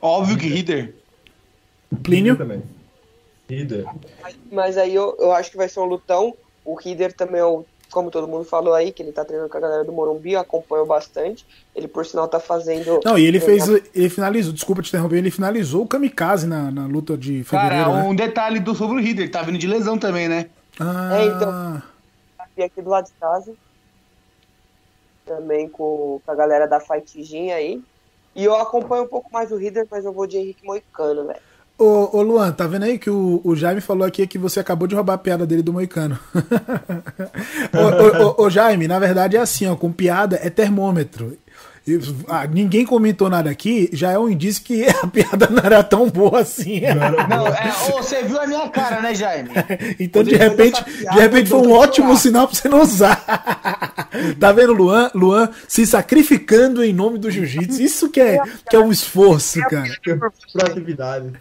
Óbvio que Ritter. Plínio. também. Mas, mas aí eu, eu acho que vai ser um lutão. O Rider também é o. Como todo mundo falou aí, que ele tá treinando com a galera do Morumbi, eu acompanho bastante. Ele, por sinal, tá fazendo. Não, e ele fez. Ele finalizou, desculpa te interromper, ele finalizou o kamikaze na, na luta de fevereiro. Cara, né? um detalhe do, sobre o Ritter, ele tá vindo de lesão também, né? Ah, É, então. Aqui do lado de casa. Também com, com a galera da Fightzinha aí. E eu acompanho um pouco mais o Rider, mas eu vou de Henrique Moicano, velho. Ô, ô Luan, tá vendo aí que o, o Jaime falou aqui que você acabou de roubar a piada dele do Moicano. <laughs> ô, ô, ô, Jaime, na verdade é assim, ó, com piada é termômetro. Ah, ninguém comentou nada aqui, já é um indício que <laughs> a piada não era tão boa assim. Não, é, você viu a minha cara, né, Jaime? <laughs> Então, de repente, piada, de repente foi um ótimo sinal pra você não usar. <laughs> tá vendo, Luan? Luan se sacrificando em nome do jiu-jitsu. Isso que é, que é um esforço, cara. Proatividade.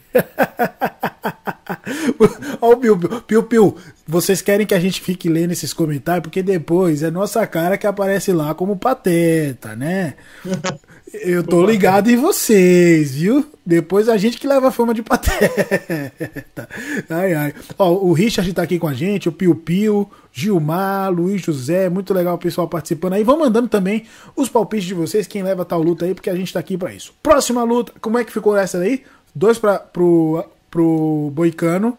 Ó, o Piu, Piu, Piu, vocês querem que a gente fique lendo esses comentários, porque depois é nossa cara que aparece lá como pateta, né? <laughs> Eu tô ligado em vocês, viu? Depois a gente que leva a fama de pateta. <laughs> Ai, ai. Ó, o Richard tá aqui com a gente, o Piu Piu, Gilmar, Luiz José, muito legal o pessoal participando aí. Vão mandando também os palpites de vocês, quem leva tal luta aí, porque a gente tá aqui pra isso. Próxima luta, como é que ficou essa daí? Dois pra, pro, pro Boicano.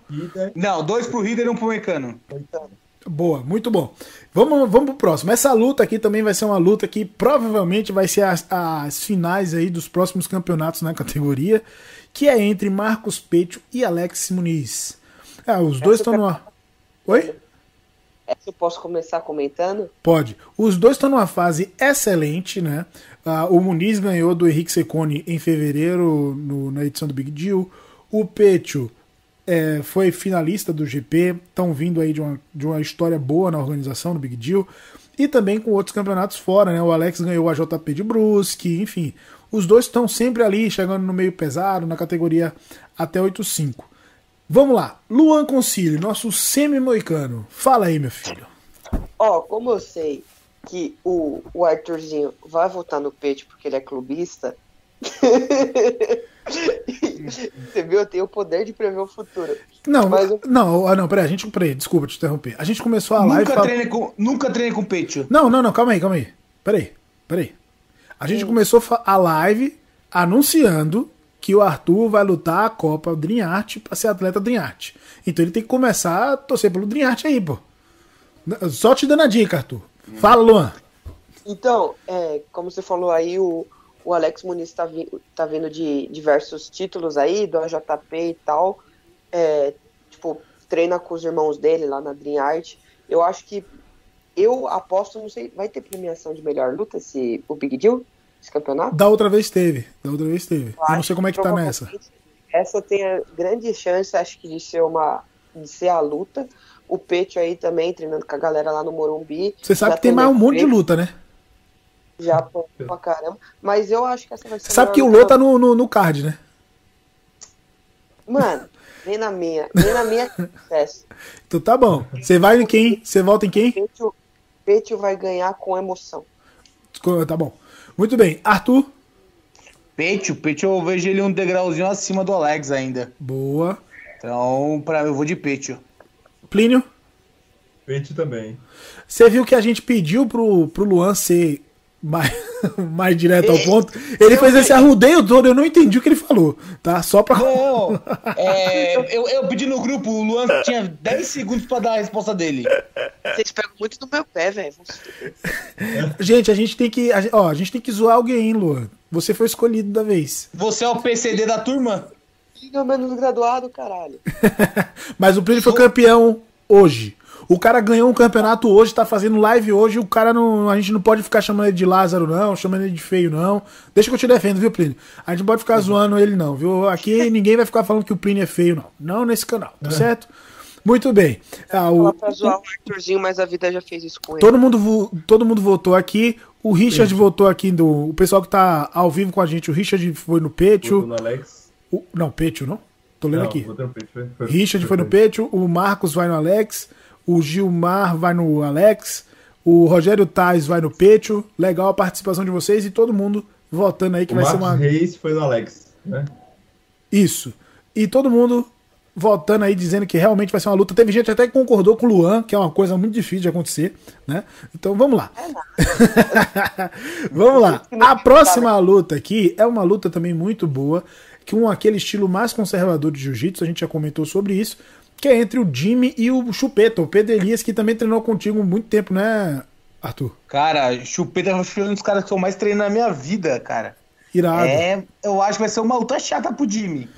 Não, dois pro Ritter e um pro Mecano. Boa, muito bom. Vamos, vamos pro próximo. Essa luta aqui também vai ser uma luta que provavelmente vai ser as, as finais aí dos próximos campeonatos na categoria, que é entre Marcos Pecho e Alex Muniz. Ah, os dois estão numa. Oi? Essa eu posso começar comentando? Pode. Os dois estão numa fase excelente, né? Ah, o Muniz ganhou do Henrique Secone em fevereiro no- na edição do Big Deal. O Pecho é, foi finalista do GP, estão vindo aí de uma, de uma história boa na organização do Big Deal. E também com outros campeonatos fora, né? O Alex ganhou a JP de Brusque, enfim. Os dois estão sempre ali, chegando no meio pesado, na categoria até 8.5. Vamos lá. Luan Concílio, nosso semi-moicano. Fala aí, meu filho. Ó, como eu sei que o, o Arthurzinho vai votar no Peixe porque ele é clubista. <laughs> Você viu? Eu tenho o poder de prever o futuro. Não, Mas eu- não, ah, não, peraí, a gente, peraí, desculpa te interromper. A gente começou a live. Nunca, fala- treinei com, nunca treinei com Pecho. Não, não, não, calma aí, calma aí. Peraí, peraí. A gente começou a live anunciando que o Arthur vai lutar a Copa Dream Art pra ser atleta Dream Art. Então ele tem que começar a torcer pelo Dream Art aí, pô. Só te dando a dica, Arthur. Fala, Luan. Então, é, como você falou aí, o, o Alex Muniz tá, vi, tá vindo de diversos títulos aí, do AJP e tal. É, tipo, treina com os irmãos dele lá na Dream Art. Eu acho que eu aposto, não sei, vai ter premiação de melhor luta esse, o Big Deal? Esse campeonato? Da outra vez teve. Da outra vez teve. Eu não sei como é que tá nessa. Essa tem a grande chance, acho que, de ser uma. de ser a luta. O Pecho aí também, treinando com a galera lá no Morumbi. Você sabe Já que tem mais um monte de luta, né? Já pô, pra caramba. Mas eu acho que essa vai ser sabe que o Lô tá no, no, no card, né? Mano, vem na minha. Vem na minha que sucesso. Então tá bom. Você vai em quem? Você volta em quem? Pecho, Pecho vai ganhar com emoção. Tá bom. Muito bem. Arthur. Pecho, Pecho eu vejo ele um degrauzinho acima do Alex ainda. Boa. Então, pra, eu vou de Pecho. Plínio. Peito também. Você viu que a gente pediu pro, pro Luan ser mais, <laughs> mais direto ao ponto? Ele fez esse arrudeio todo, eu não entendi o que ele falou, tá? Só pra. Não, é, <laughs> eu, eu pedi no grupo, o Luan tinha 10 segundos pra dar a resposta dele. Vocês pegam muito no meu pé, velho. Gente, a gente tem que. ó, a gente tem que zoar alguém, hein, Luan. Você foi escolhido da vez. Você é o PCD da turma? Filho menos graduado, caralho. <laughs> Mas o Plínio foi campeão hoje. O cara ganhou um campeonato hoje, tá fazendo live hoje. O cara não. A gente não pode ficar chamando ele de Lázaro, não, chamando ele de feio, não. Deixa que eu te defendo, viu, Plínio? A gente não pode ficar zoando ele, não, viu? Aqui <laughs> ninguém vai ficar falando que o Plínio é feio, não. Não nesse canal, tá certo? Muito bem. Ah, o, pra zoar o Arthurzinho, mas a vida já fez isso com ele. todo, mundo, vo- todo mundo votou aqui. O Richard votou aqui. Do, o pessoal que tá ao vivo com a gente. O Richard foi no Votou Petio. no Alex. o- não, Petio, não? Tô lendo Não, aqui. foi- foi- Richard foi no Petio. O Marcos vai no Alex. O Gilmar vai no Alex. O Rogério Tais vai no Petio. Legal a participação de vocês e todo mundo votando aí que O vai ser Marcos uma. Reis foi no Alex, né? Isso. E todo mundo votando aí, dizendo que realmente vai ser uma luta. Teve gente até que concordou com o Luan, que é uma coisa muito difícil de acontecer, né? Então vamos lá. <laughs> vamos lá. A próxima luta aqui é uma luta também muito boa, que um aquele estilo mais conservador de jiu-jitsu, a gente já comentou sobre isso, que é entre o Jimmy e o Chupeta, o Pedro Elias, que também treinou contigo muito tempo, né, Arthur? Cara, Chupeta foi um dos caras que eu mais treino na minha vida, cara. Irado. É, eu acho que vai ser uma luta chata pro Jimmy.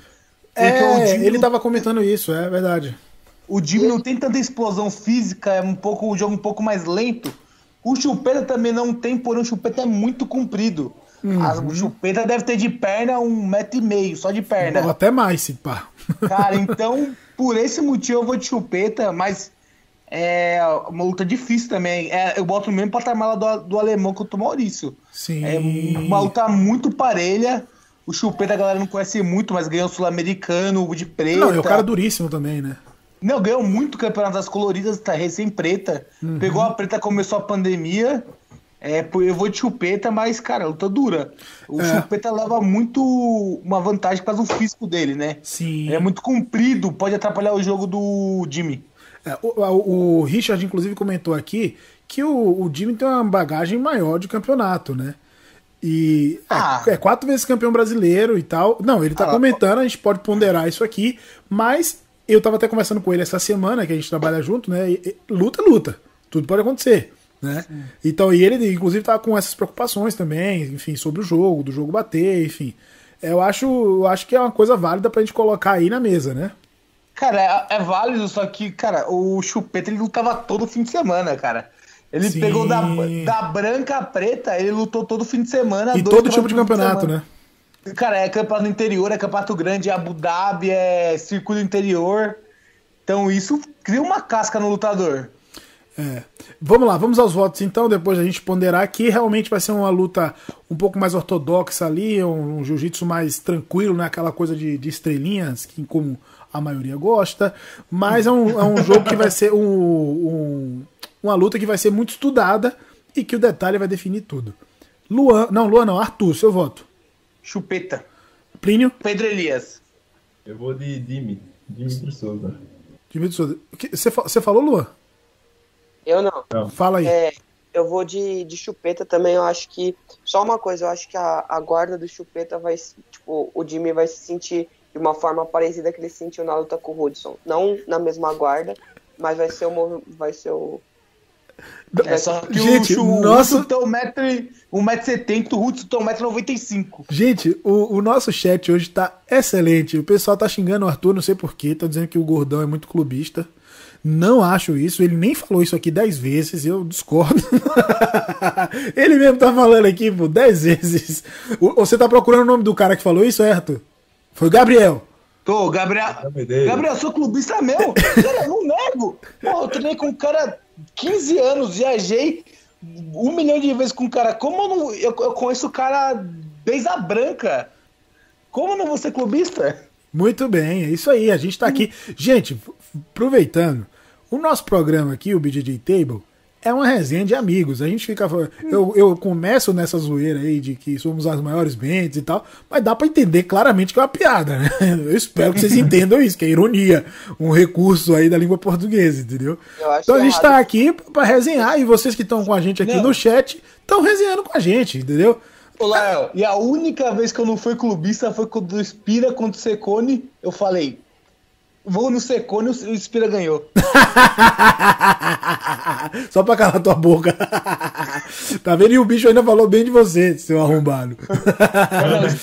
É, Jimmy, ele tava comentando isso, é verdade. o Jimmy não tem tanta explosão física, é um pouco o jogo um pouco mais lento. O Chupeta também não tem, porém o Chupeta é muito comprido. Uhum. As- o Chupeta deve ter de perna um metro e meio, só de perna. Ou até mais, se pá. Cara, então, <laughs> por esse motivo eu vou de chupeta, mas é uma luta difícil também. É, eu boto no mesmo patamar lá do, do alemão contra o Maurício. Sim. É uma luta muito parelha. O chupeta a galera não conhece muito, mas ganhou o sul-americano, o de preta. Não, e o cara é duríssimo também, né? Não, ganhou muito campeonato das coloridas, tá recém-preta. Uhum. Pegou a preta, começou a pandemia. É, eu vou de chupeta, mas, cara, luta dura. O É. chupeta leva muito uma vantagem por causa do físico dele, né? Sim. É muito comprido, pode atrapalhar o jogo do Jimmy. É, o, o- o Richard, inclusive, comentou aqui que o, o Jimmy tem uma bagagem maior de campeonato, né? E é, Ah. é quatro vezes campeão brasileiro e tal. Não, ele tá Ah, comentando, a gente pode ponderar isso aqui, mas eu tava até conversando com ele essa semana, que a gente trabalha junto, né? E- e- luta, é luta. Tudo pode acontecer. Né? Então, e ele, inclusive, tá com essas preocupações também, enfim, sobre o jogo, do jogo bater, enfim. Eu acho, eu acho que é uma coisa válida pra gente colocar aí na mesa, né? Cara, é, é válido, só que, cara, o Chupeta ele lutava todo fim de semana, cara. Ele Sim. pegou da, da branca à preta, ele lutou todo fim de semana. E todo tipo de campeonato, semana. né? Cara, é campeonato no interior, é campeonato grande, é Abu Dhabi, é circuito interior. Então isso cria uma casca no lutador. É. Vamos lá, vamos aos votos então, depois a gente ponderar aqui. Realmente vai ser uma luta um pouco mais ortodoxa ali, um, um jiu-jitsu mais tranquilo, né? Aquela coisa de, de estrelinhas, que como a maioria gosta. Mas é um, é um jogo que vai ser um, um- uma luta que vai ser muito estudada e que o detalhe vai definir tudo. Luan, não, Luan não, Arthur, seu voto. Chupeta. Plínio, Pedro Elias. Eu vou de Dimi. Dimitri Souza. Dimitri Souza. Que- você falou, Luan? Eu não. Fala aí. É, eu vou de, de chupeta também. Eu acho que. Só uma coisa, eu acho que a, a guarda do chupeta vai. se- Tipo, o Jimmy vai se sentir de uma forma parecida que ele sentiu na luta com o Hudson. Não na mesma guarda, mas vai ser o. Vai ser o. É só que Gente, o, Chu- nosso- o Hudson tem 1,70m, o Hudson tem 1,95m. Gente, o, o nosso chat hoje tá excelente. O pessoal tá xingando o Arthur, não sei porquê. Tá dizendo que o gordão é muito clubista. Não acho isso. Ele nem falou isso aqui dez vezes. Eu discordo. <laughs> Ele mesmo tá falando aqui, pô, dez vezes. O- Você tá procurando o nome do cara que falou isso, é, Arthur? Foi o Gabriel. Tô, Gabriel. Dele. Gabriel, eu sou clubista meu. Cara, eu não nego. Pô, eu treinei com um cara 15 anos, viajei um milhão de vezes com o cara. Como eu não. Eu, eu conheço o cara desde a branca. Como eu não vou ser clubista? Muito bem, é isso aí. A gente tá aqui. Gente, aproveitando, o nosso programa aqui, o BJJ Table, é uma resenha de amigos. A gente fica. Eu, eu começo nessa zoeira aí de que somos as maiores mentes e tal, mas dá pra entender claramente que é uma piada, né? Eu espero que vocês <laughs> entendam isso, que é ironia, um recurso aí da língua portuguesa, entendeu? Então a gente errado. tá aqui pra resenhar e vocês que estão com a gente aqui Não. no chat estão resenhando com a gente, entendeu? Ô, Lael, e a única vez que eu não fui clubista foi quando o Spira contra o Secone. Eu falei, vou no Secone e o Spira ganhou. <laughs> Só pra calar tua boca. <laughs> tá vendo? E o bicho ainda falou bem de você, seu arrombado.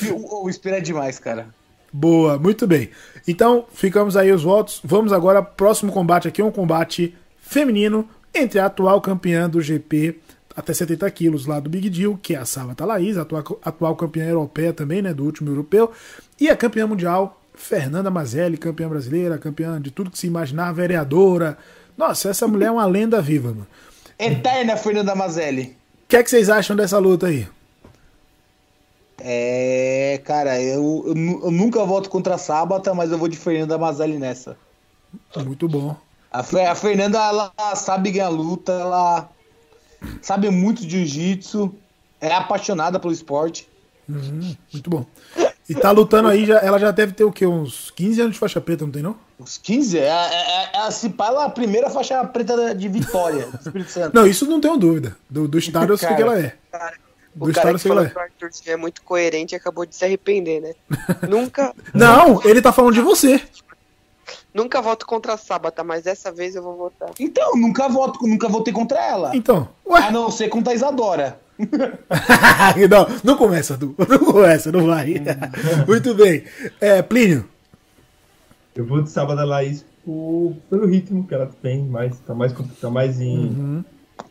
Não, <laughs> o Spira é demais, cara. Boa, muito bem. Então, ficamos aí os votos. Vamos agora, próximo combate aqui, um combate feminino entre a atual campeã do GP até 70 quilos lá do Big Deal, que é a Sava Laís, atual, atual campeã europeia também, né, do último europeu, e a campeã mundial Fernanda Mazelli, campeã brasileira, campeã de tudo que se imaginar, vereadora. Nossa, essa mulher é uma lenda viva, mano. Eterna Fernanda Mazelli. O que é que vocês acham dessa luta aí? É, cara, eu, eu, eu nunca voto contra a Sábata, mas eu vou de Fernanda Mazelli nessa. Muito bom. A, a Fernanda, ela sabe ganhar luta, ela sabe muito de jiu-jitsu, é apaixonada pelo esporte. Muito bom. E tá lutando aí, já, ela já deve ter o quê? Uns 15 anos de faixa preta, não tem não? Os 15, é, é, é, é, se pá, ela é a primeira faixa preta de Vitória, do Espírito Santo. <laughs> Não, isso não tenho dúvida. Do, do estado eu sei que ela é. Cara, Do o cara que falou é. que o Arthur é muito coerente e acabou de se arrepender, né? <laughs> nunca, Não, ele tá falando de você. Nunca voto contra a Sábata, mas dessa vez eu vou votar. Então, nunca voto, nunca votei contra ela. Então, A ué. não ser contra a Isadora. <laughs> não, não começa, Edu. Não começa, não vai. <laughs> Muito bem. É, Plínio. Eu vou de Sábado Laís por- pelo ritmo que ela tem, mais, tá mais, tá mais em,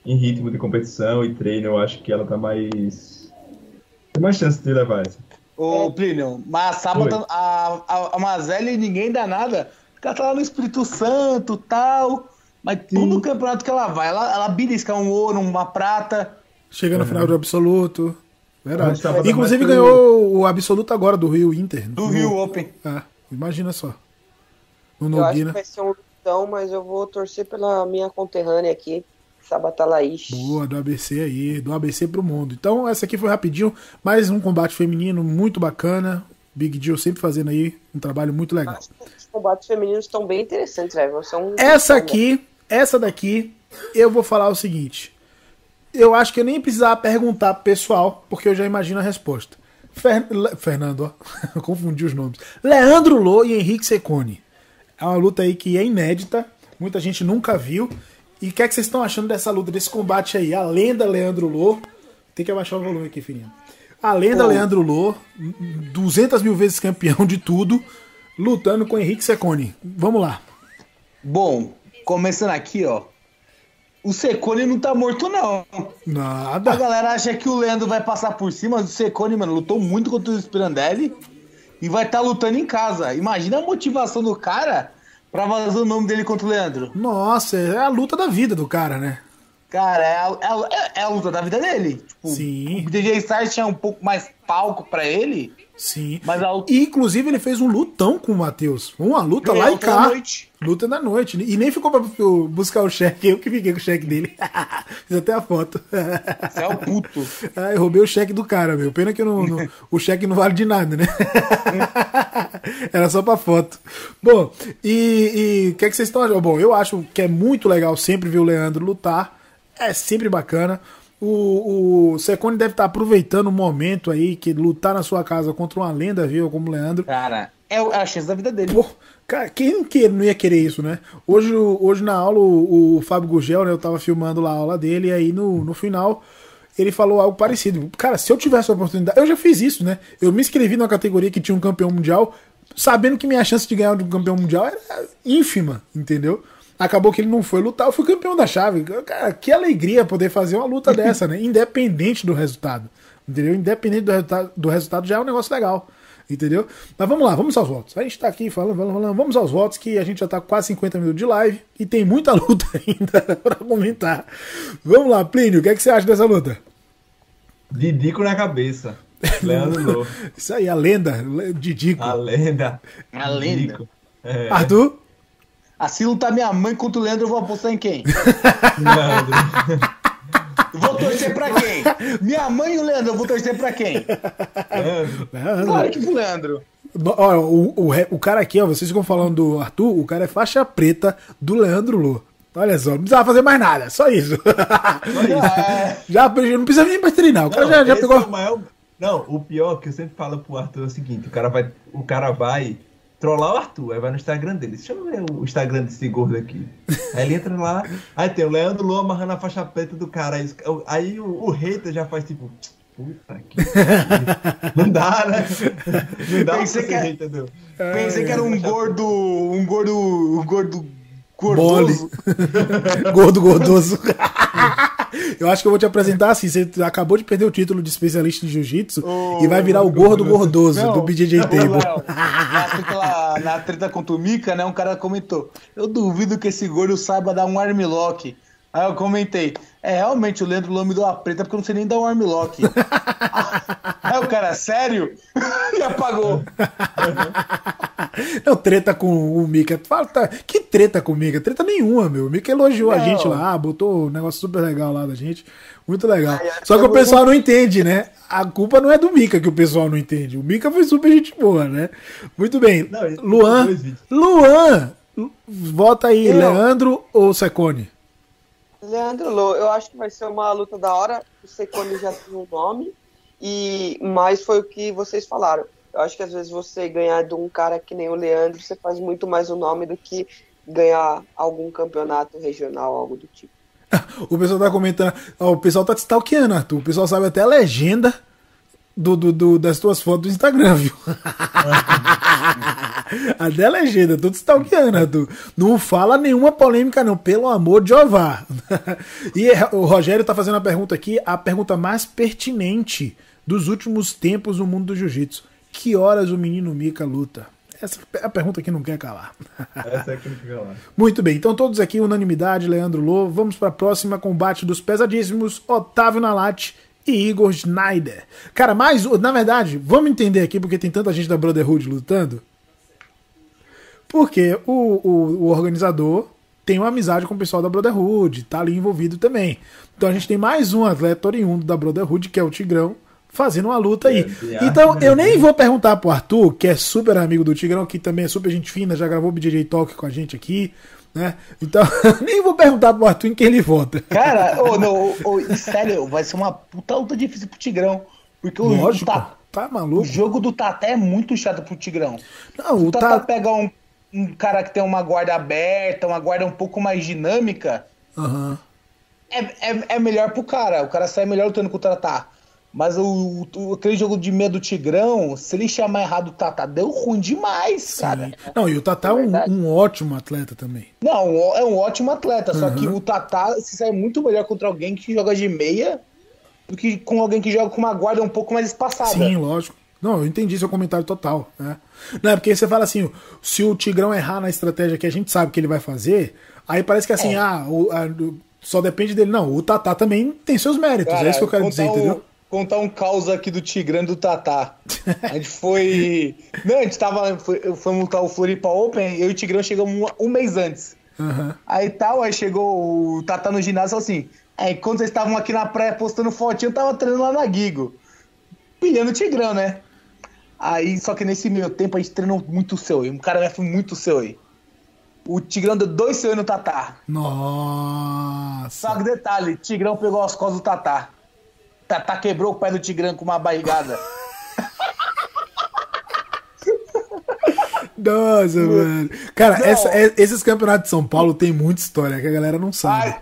em ritmo de competição e treino. Eu acho que ela tá mais. Tem mais chance de levar essa. Ô, Plínio, mas a Sábata, Oi. a, a, a Mazelli ninguém dá nada. Ela tá lá no Espírito Santo tal. Mas todo campeonato que ela vai, ela, ela belisca um ouro, uma prata. Chega no final do absoluto. Verdade. Inclusive mais ganhou o absoluto agora do Rio Inter. Do Rio Open. Ah, imagina só. No Eu acho que Noguina. vai ser um lutão, mas eu vou torcer pela minha conterrânea aqui, Sabata Laís. Boa, do ABC aí, do ABC pro mundo. Então, essa aqui foi rapidinho, mais um combate feminino muito bacana. Big Deal sempre fazendo aí um trabalho muito legal. Os combates femininos estão bem interessantes, velho. São Essa aqui, essa daqui, eu vou falar o seguinte. Eu acho que eu nem precisava perguntar pro pessoal, porque eu já imagino a resposta. Fer- Le- Fernando, ó, <laughs> confundi os nomes. Leandro Lô e Henrique Secone. É uma luta aí que é inédita, muita gente nunca viu. E o que é que vocês estão achando dessa luta, desse combate aí? A lenda Leandro Lô. Tem que abaixar o volume aqui, filhinho. A lenda Pô. Leandro Lô, 200 mil vezes campeão de tudo, lutando com Henrique Secone. Vamos lá. Bom, começando aqui, ó. O Secone não tá morto, não. A Nada. galera acha que o Leandro vai passar por cima, mas o Secone, mano, lutou muito contra o Spirandelli e vai estar lutando em casa. Imagina a motivação do cara pra vazar o nome dele contra o Leandro. Nossa, é a luta da vida do cara, né? Cara, é a, é a- é a luta da vida dele. Tipo, Sim. O DJ Stars tinha um pouco mais palco pra ele, Sim. mas a E, inclusive, ele fez um lutão com o Matheus. Uma luta lá e cá. noite. Luta da noite. E nem ficou pra buscar o cheque. Eu que fiquei com o cheque dele. <laughs> Fiz até a foto. Você é o puto. <laughs> Ah, eu roubei o cheque do cara, meu. Pena que eu não, não- o cheque não vale de nada, né? <laughs> Era só pra foto. Bom, e e o que, é que vocês estão achando? Bom, eu acho que é muito legal sempre ver o Leandro lutar. É sempre bacana. O, o Secone deve estar aproveitando o momento aí que lutar na sua casa contra uma lenda viva como o Leandro. Cara, é a chance da vida dele. Pô, cara, quem que não ia querer isso, né? Hoje, hoje na aula, o, o Fábio Gugel, né? Eu tava filmando lá a aula dele, e aí no, no final ele falou algo parecido. Cara, se eu tivesse a oportunidade. Eu já fiz isso, né? Eu me inscrevi numa categoria que tinha um campeão mundial, sabendo que minha chance de ganhar um campeão mundial era ínfima, entendeu? Acabou que ele não foi lutar, eu fui campeão da chave. Cara, que alegria poder fazer uma luta <laughs> dessa, né? Independente do resultado. Entendeu? Independente do resultado, do resultado já é um negócio legal. Entendeu? Mas vamos lá, vamos aos votos. A gente tá aqui falando, falando, falando. Vamos aos votos, que a gente já tá com quase 50 minutos de live e tem muita <laughs> luta ainda <laughs> pra comentar. Vamos lá, Plínio, o que, é que você acha dessa luta? Didico na cabeça. Leandro Lô. Isso aí, a lenda, le- Didico. A lenda. A lenda. Didico. É, Arthur? Assim lutar minha mãe contra o Leandro, eu vou apostar em quem? Leandro. Eu vou torcer pra quem? Minha mãe e o Leandro, eu vou torcer pra quem? Leandro. Leandro. Claro que pro Leandro. Ó, o, o, o cara aqui, ó, vocês ficam falando do Arthur, o cara é faixa preta do Leandro Lô. Olha só, não precisava fazer mais nada, só isso. É, já não precisa nem mais treinar, o cara Não, já, já pegou. é o maior- Não, o pior que eu sempre falo pro Arthur é o seguinte: o cara vai, o cara vai trollar o Arthur, aí vai no Instagram dele. Deixa eu ver o Instagram desse gordo aqui. Aí ele entra lá, aí tem o Leandro Lô amarrando a faixa preta do cara. Aí, aí o, o hater já faz tipo. Puta que. Não dá, né? Não dá pra Pensei ser que é- hater do. pensei que era um gordo. Um gordo. Um gordo. Gordoso. <laughs> Gordo gordoso. <laughs> <laughs> Eu acho que eu vou te apresentar assim. Você acabou de perder o título de especialista em jiu-jitsu e vai virar o gordo gordoso Não, do BJJ não, Table. Léo, na, na treta com o Mika, né? Um cara comentou: Eu duvido que esse gordo saiba dar um armlock. Aí eu comentei: É realmente o Leandro Lô me deu a preta porque eu não sei nem dar um armlock. <laughs> Aí o cara, sério? <laughs> e apagou. Não, treta com o Mika. Fala, tá, que treta com o Mika? Treta nenhuma, meu. O Mika elogiou a Não. gente lá, botou um negócio super legal lá da gente. Muito legal. Só que o pessoal não entende, né? A culpa não é do Mika que o pessoal não entende. O Mika foi super gente boa, né? Muito bem. Não, Luan. Luan! Vota aí, Eu. Leandro ou Secone? Leandro Lô, eu acho que vai ser uma luta da hora. O Secone já tem um nome, e mas foi o que vocês falaram. Eu acho que às vezes você ganhar de um cara que nem o Leandro, você faz muito mais o nome do que ganhar algum campeonato regional, algo do tipo. <laughs> O pessoal tá comentando. ó, o pessoal tá te stalkeando, Arthur. O pessoal sabe até a legenda do, do- do- das tuas fotos do Instagram, viu? <laughs> a legenda, tô te stalkeando, Arthur. Não fala nenhuma polêmica, não, pelo amor de Jeová. e o Rogério tá fazendo a pergunta aqui, a pergunta mais pertinente dos últimos tempos no mundo do jiu-jitsu. Que horas o menino Mika luta? Essa é a pergunta que não quer calar. Essa é que não fica lá. <laughs> Muito bem, então todos aqui, unanimidade, Leandro Lô. Vamos para a próxima combate dos pesadíssimos, Otávio Nalate e Igor Schneider. Cara, mais, na verdade, vamos entender aqui porque tem tanta gente da Brotherhood lutando. Porque o, o, o organizador tem uma amizade com o pessoal da Brotherhood, tá ali envolvido também. Então a gente tem mais um atleta oriundo da Brotherhood, que é o Tigrão, fazendo uma luta aí. É, é Então arte, eu nem vou perguntar pro Arthur, que é super amigo do Tigrão, que também é super gente fina, já gravou o BJJ Talk com a gente aqui, né? Então <laughs> nem vou perguntar pro Arthur em quem ele vota. Cara, ô, não, e sério, vai ser uma puta luta difícil pro Tigrão. Porque o, Lógico, o, tá o maluco? jogo do Tatá é muito chato pro Tigrão. Não, O o tá. pega um, um cara que tem uma guarda aberta, uma guarda um pouco mais dinâmica, Aham. é, é, é melhor pro cara. O cara sai melhor lutando com o Tatá. Mas o, o- aquele jogo de medo do Tigrão, se ele chamar errado o Tatá, deu ruim demais, cara. Sim. Não, e o Tatá é um, verdade. um ótimo atleta também. Não, é um ótimo atleta, só Uhum. que o Tatá se sai muito melhor contra alguém que joga de meia do que com alguém que joga com uma guarda um pouco mais espaçada. Sim, lógico. Não, eu entendi seu comentário total. Né? Não, é porque você fala assim, se o Tigrão errar na estratégia que a gente sabe que ele vai fazer, aí parece que assim, É. ah, o- a- o- só depende dele. Não, o Tatá também tem seus méritos, Cara, é isso que eu quero dizer, um- entendeu? Contar um caos aqui do Tigrão e do Tatá. A gente foi. <laughs> Não, a gente tava. Foi, fomos lutar o Floripa Open, eu e o Tigrão chegamos um, um mês antes. Aham. Aí tal, aí chegou o Tatá no ginásio e falou assim: Aí quando vocês estavam aqui na praia postando fotinho, eu tava treinando lá na Gigo. Pilhando o Tigrão, né? Aí, só que nesse meio tempo a gente treinou muito seu aí. Um cara né, foi muito seu aí. O Tigrão deu dois seu no Tatá. Nossa. Só que detalhe, Tigrão pegou as costas do Tatá. Tatá quebrou o pé do Tigrão com uma barrigada. <laughs> Nossa, mano. Cara, Não. essa- é- esses campeonatos de São Paulo tem muita história que a galera não sabe. Ai,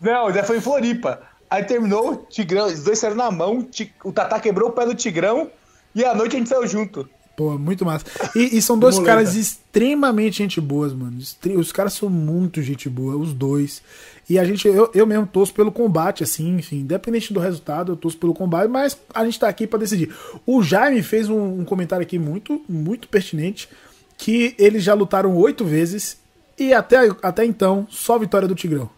não, já foi em Floripa. Aí terminou, Tigrão, os dois saíram na mão, o Tatá quebrou o pé do Tigrão e à noite a gente saiu junto. Pô, muito massa. E, e são dois caras extremamente gente boas, mano. Os caras são muito gente boa, os dois. E a gente, eu, eu mesmo torço pelo combate, assim, enfim, independente do resultado, eu torço pelo combate, mas a gente tá aqui pra decidir. O Jaime fez um, um comentário aqui muito, muito pertinente, que eles já lutaram oito vezes e até, até então, só vitória do Tigrão.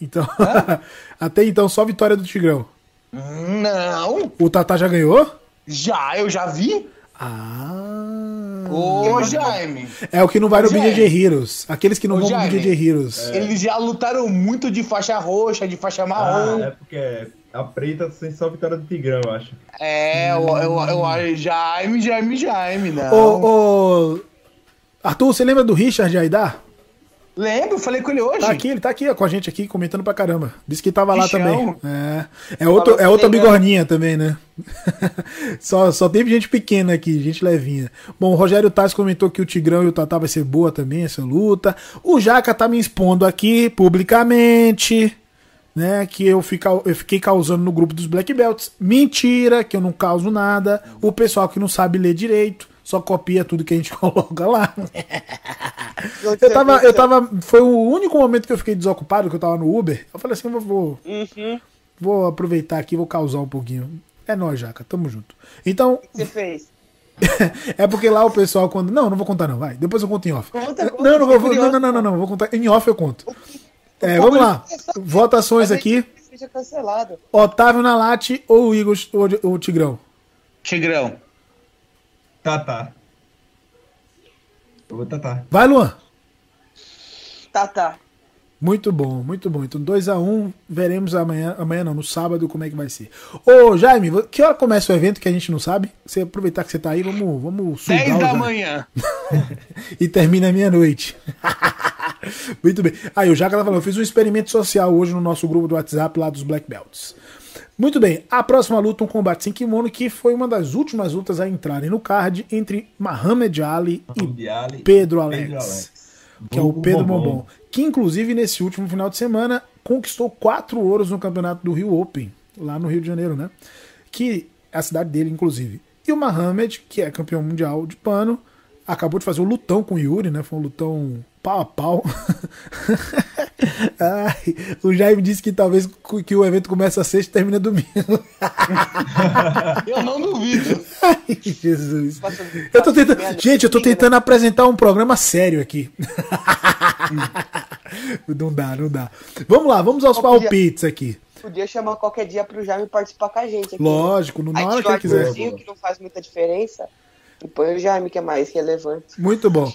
Então, <laughs> até então, só vitória do Tigrão. Não, O Tata já ganhou? já, eu já vi. Ah. Ô, Jaime, É o que não vai no Jaime. BJJ Heroes. Aqueles que não Ô, vão no. BJJ Heroes. eles já lutaram muito de faixa roxa, de faixa Ah, marrom. é porque a preta tem só vitória do Tigrão, eu acho. É, eu, eu, eu, Jaime, Jaime, Jaime, não. Ô, ô, Arthur, você lembra do Richard Aidar? Lembro, falei com ele hoje. Tá aqui, ele tá aqui ó, com a gente aqui, comentando pra caramba. Disse que tava lá Bichão. também. É, é, outro, é outra bigorninha também, né? <laughs> só, só teve gente pequena aqui, gente levinha. Bom, o Rogério Tais comentou que o Tigrão e o Tatá vai ser boa também, essa luta. O Jaca tá me expondo aqui publicamente. Né, que eu, fica, eu fiquei causando no grupo dos Black Belts. Mentira, que eu não causo nada. O pessoal que não sabe ler direito. Só copia tudo que a gente <laughs> coloca lá. Eu tava, eu tava. Foi o único momento que eu fiquei desocupado, que eu tava no Uber. Eu falei assim, eu vou, Uhum. vou aproveitar aqui, vou causar um pouquinho. É nóis, Jaca, tamo junto. Então, O que você fez? <laughs> é porque lá o pessoal quando. Não, não vou contar, não, vai. Depois eu conto em off. Conta, conta, não, não, vou, não, não, não, não, não, vou contar. Em off eu conto. É, vamos lá. quer Votações aqui. Otávio na late ou o Igor ou o Tigrão? Tigrão. Tá, tá. Eu vou tatar. Vai, Luan. Tá, tá. Muito bom, muito bom. Então 2x1, um, veremos amanhã, amanhã não, no sábado, como é que vai ser. Ô, Jaime, que hora começa o evento que a gente não sabe? Você aproveitar que você tá aí, vamos, vamos sugar 10 o da manhã. <laughs> e termina meia-noite. <laughs> Muito bem. Aí o Jaca tá falando, eu fiz um experimento social hoje no nosso grupo do WhatsApp lá dos Black Belts. Muito bem, a próxima luta, um combate sem kimono, que foi uma das últimas lutas a entrarem no card entre Muhammad Ali e Muhammad Ali, Pedro Alex. Pedro Alex. Que é o Pedro Bombom. Que inclusive nesse último final de semana conquistou quatro ouros no campeonato do Rio Open, lá no Rio de Janeiro, né? Que é a cidade dele, inclusive. E o Mohamed, que é campeão mundial de pano, acabou de fazer um lutão com o Yuri, né? Foi um lutão pau a pau. <laughs> Ai, o Jaime disse que talvez que o evento começa sexta e termina domingo. <laughs> Eu não duvido. Ai, Jesus. Eu tô tentando, gente, eu tô tentando apresentar um programa sério aqui. <laughs> não dá, não dá. Vamos lá, vamos aos podia- palpites aqui. Podia chamar qualquer dia pro Jaime participar com a gente aqui. Lógico, no- na hora que ele quiser. Que não faz muita diferença. E põe o Jaime, que é mais relevante. Muito bom.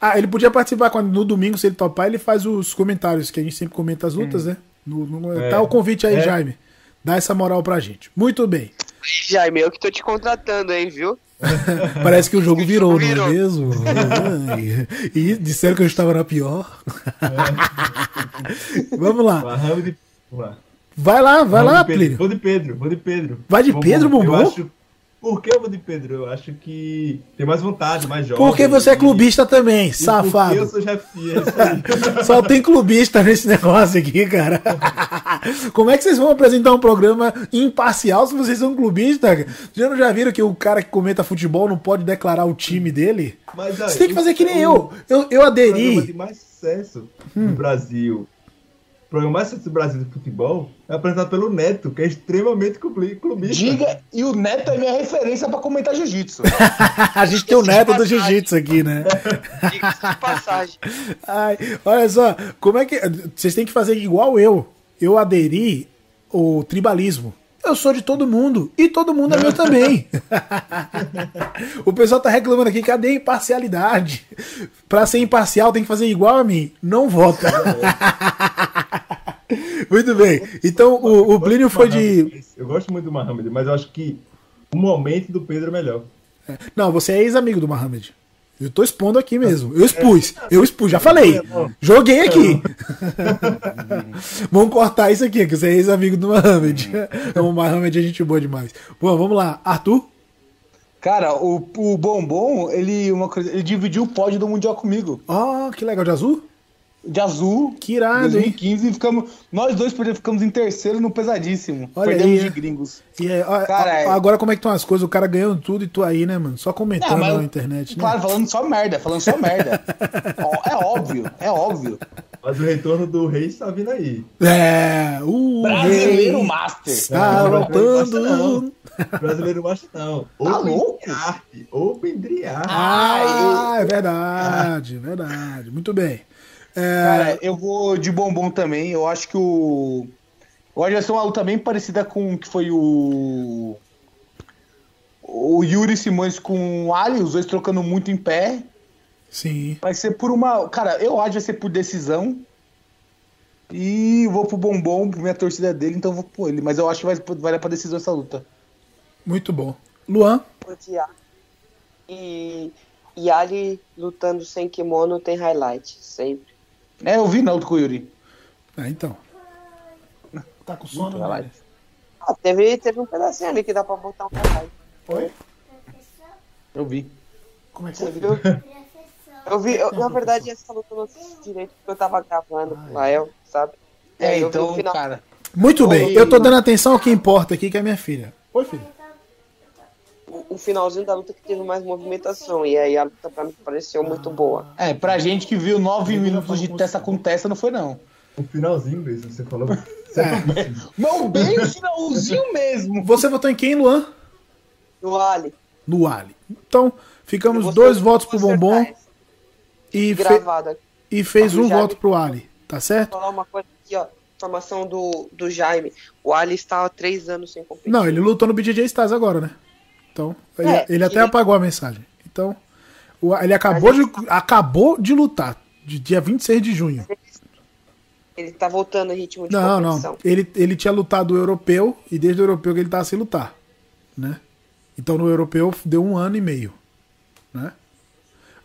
Ah, ele podia participar quando, no domingo, se ele topar, ele faz os comentários, que a gente sempre comenta as lutas, né? No- no- É. Tá o convite aí, É. Jaime. Dá essa moral pra gente. Muito bem. Jaime, eu que tô te contratando, hein, viu? <laughs> Parece que o jogo virou, Virou. não é mesmo? Ai. <laughs> E disseram que eu estava na pior. <laughs> Vamos lá. Muhammad de- Vamos lá. Vai lá, vai lá. Plínio. Vou de Pedro, vou de Pedro. Vai de Pedro, Bumbum? Eu acho... Por que eu vou de Pedro? Eu acho que tem mais vontade, mais jovem. Porque você é E- clubista também, e Porque eu safado. sou é aí. <laughs> Só tem clubista nesse negócio aqui, cara. <laughs> Como é que vocês vão apresentar um programa imparcial se vocês são clubistas? Já não já viram que o cara que comenta futebol não pode declarar o time dele? Mas, Você tem que fazer que nem o- eu. Eu, eu O programa de aderi. mais sucesso Hum. no Brasil. O programa mais do Brasil de futebol é apresentado pelo Neto, que é extremamente clubi- clubista. Diga, e o Neto é minha referência pra comentar jiu-jitsu. <laughs> A gente tem o neto do jiu-jitsu aqui, né? <laughs> Diga-se de passagem. Ai, olha só, como é que. Vocês têm que fazer igual eu. Eu aderi o tribalismo. Eu sou de todo mundo. E todo mundo é meu também. <laughs> o pessoal tá reclamando aqui, cadê a imparcialidade? Pra ser imparcial tem que fazer igual a mim. Não vota. <laughs> Muito bem. Então o, o Plínio foi de. Eu gosto muito do Mohamed, mas eu acho que o momento do Pedro é melhor. Não, você é ex-amigo do Mohamed. Eu tô expondo aqui mesmo. Eu expus. Eu expus, já falei. Joguei aqui. <laughs> vamos cortar isso aqui, que você é ex-amigo do Mohamed. <laughs> O Mohamed é gente boa demais. Bom, vamos lá. Arthur? Cara, o, o Bombom, ele, uma coisa, ele dividiu o pódio do Mundial comigo. Ó, que legal de azul. De azul. Que irado, hein? 2015 e ficamos. Nós dois por exemplo, ficamos em terceiro no pesadíssimo. Olha Perdemos aí, de é. gringos. E é, ó, Cara, ó, é- agora como é que estão as coisas? O cara ganhando tudo e tu aí, né, mano? Só comentando Ah, mas- na internet, né? Claro, falando só merda, falando só merda. <laughs> É óbvio, é óbvio. Mas o retorno do rei está vindo aí. É, o Brasileiro rei Master. Está Não, voltando. não. Brasileiro macho não. Tá Open louco? Open Driart. Ah, é verdade, é verdade. Muito bem. É, Cara, eu vou de bombom também. Eu acho que o. Eu acho que vai ser uma luta bem parecida com o que foi o. O Yuri Simões com o Ali, os dois trocando muito em pé. sim. Vai ser por uma. Cara, eu acho que vai ser por decisão. E vou pro bombom, por minha torcida dele, então eu vou por ele. Mas eu acho que vai, vai dar pra decisão essa luta. Muito bom. Luan? E, e Ali lutando sem kimono tem highlight, sempre. É, eu vi na luta com o Yuri. Ah, então. Tá com sono, né? Ah, teve, teve um pedacinho ali que dá pra botar um highlight. Foi? Eu vi. Como é que Você viu? Eu vi, eu- na verdade, essa luta eu não assisti direito porque eu tava gravando com o Lael, sabe? É, o então, final. cara. Muito bem, Oi. eu tô dando atenção ao que importa aqui, que é minha filha. Oi, filha. O finalzinho da luta que teve mais movimentação. E aí a luta pra mim pareceu muito boa. É, pra gente que viu nove minutos de testa com testa, não foi não. O finalzinho mesmo, você falou. <laughs> É. Não, bem o finalzinho mesmo. Você votou em quem, Luan? No Ali. No Ali. Então, ficamos vou- dois votos vou pro Bombom e, fe- Gravada. e fez um voto pro Ali. Tá Vou certo? falar uma coisa aqui, ó. Informação do, do Jaime. O Ali está há três anos sem competir. Não, ele lutou no BJJ Stars agora, né? Então, ele, É, ele até ele- apagou a mensagem. Então, ele acabou de, acabou de lutar, de dia 26 de junho. Ele tá voltando em ritmo de Não, competição. não. Ele, ele tinha lutado o europeu e desde o europeu que ele tava sem lutar, né? Então no europeu deu um ano e meio, né?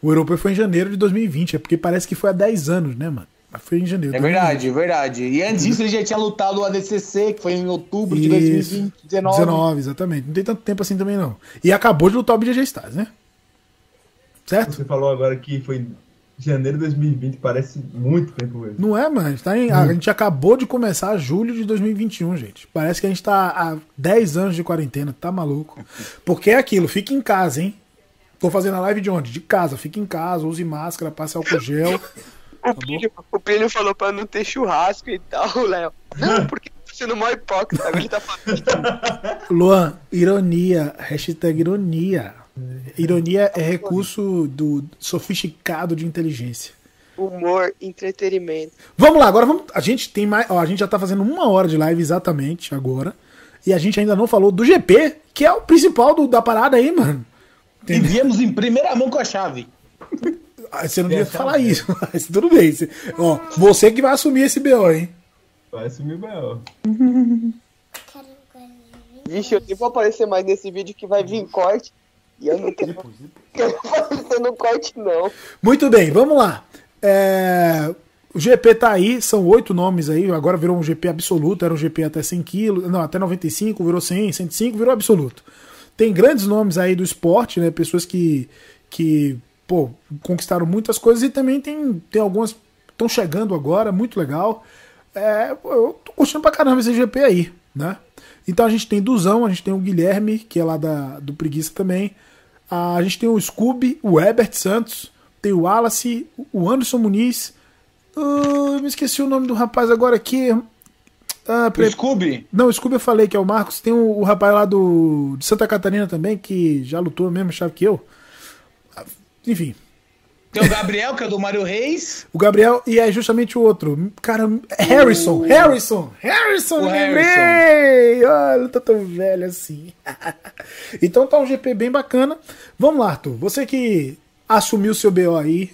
O europeu foi em janeiro de 2020, é porque parece que foi há 10 anos, né, mano? Mas foi em janeiro. É verdade, é verdade. E antes disso ele já tinha lutado o ADCC, que foi em outubro de Isso. 2020, 19. 19, exatamente. Não tem tanto tempo assim também, não. E acabou de lutar o BJJ Stars, né? Certo? Você falou agora que foi janeiro de 2020, parece muito tempo mesmo. Não é, mano? A gente, tá em- a gente acabou de começar julho de 2021, gente. Parece que a gente tá há 10 anos de quarentena, tá maluco? Porque é aquilo, fica em casa, hein? Tô fazendo a live de onde? De casa, fica em casa, use máscara, passe álcool gel. O Plínio, o Plínio falou pra não ter churrasco e tal, <laughs> Léo. Não, porque tá sendo mó hipócrita. Ele tá falando. <laughs> Luan, ironia, hashtag ironia. Ironia é recurso do sofisticado de inteligência. Humor, entretenimento. Vamos lá, agora vamos. A gente tem mais. Ó, a gente já tá fazendo uma hora de live exatamente agora. E a gente ainda não falou do GP, que é o principal do- da parada aí, mano. E viemos em primeira mão com a chave. <laughs> Você não devia falar isso, <laughs> mas tudo bem. Você- ó, você que vai assumir esse BO, hein? Vai sumir o Bel. Vixe, eu nem vou aparecer mais nesse vídeo que vai vir corte. E eu não tô. <laughs> Eu não vou aparecer no corte, não. Muito bem, vamos lá. É, O GP tá aí, são oito nomes aí, agora virou um GP absoluto, era um GP até 100 quilos, não, até 95, virou 100, 105, virou absoluto. Tem grandes nomes aí do esporte, né, pessoas que, que pô, conquistaram muitas coisas e também tem, tem algumas estão chegando agora, muito legal. É, eu tô curtindo pra caramba esse GP aí, né? Então a gente tem Duzão, a gente tem o Guilherme, que é lá da, do Preguiça também. A gente tem o Scooby, o Herbert Santos, tem o Wallace, o Anderson Muniz. Ah, eu me esqueci o nome do rapaz agora aqui. Ah, O peraí. Scooby? Não, o Scooby eu falei que é o Marcos. Tem o, o rapaz lá do, de Santa Catarina também, que já lutou mesmo, chave que eu. Ah, Enfim, Tem o Gabriel, que é do Mário Reis. o Gabriel e é justamente o outro. Cara, Harrison, Harrison, Harrison, O lembrei! Olha, não tô tão velho assim. <laughs> então tá um GP bem bacana. Vamos lá, Arthur. Você que assumiu seu BO aí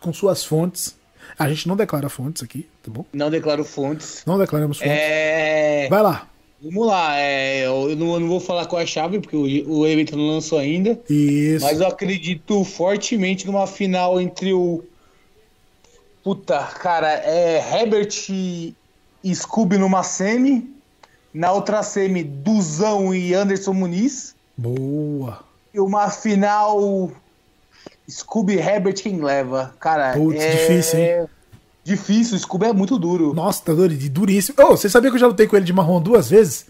com suas fontes. A gente não declara fontes aqui, tá bom? Não declaro fontes. Não declaramos fontes. É. Vai lá. Vamos lá, é, eu, não, eu não vou falar qual é a chave, porque o, o evento não lançou ainda. Isso. Mas eu acredito fortemente numa final entre o. Puta, cara, é Herbert e Scooby numa semi. Na outra semi, Duzão e Anderson Muniz. Boa. E uma final. Scooby Herbert quem leva. Cara, Putz, é. difícil, hein? Difícil, o Scooby é muito duro. Nossa, tá doido, de duríssimo. Ô, você sabia que eu já lutei com ele de marrom duas vezes?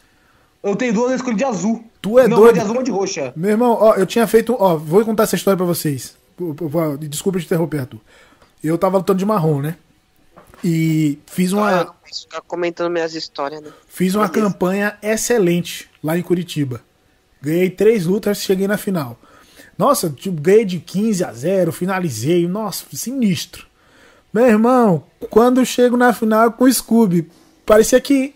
Eu tenho duas vezes com ele de azul. Tu é não, doido. uma de azul, uma de roxa. Meu irmão, ó, eu tinha feito. Ó, vou contar essa história pra vocês. Desculpa te interromper, Arthur. Eu tava lutando de marrom, né? E fiz Ah, uma, não ficar comentando minhas histórias, né? fiz uma Beleza. campanha excelente lá em Curitiba. Ganhei três lutas e cheguei na final. Nossa, tipo, ganhei de 15 a 0, finalizei. Nossa, sinistro. Meu irmão, quando eu chego na final com o Scooby, parecia que,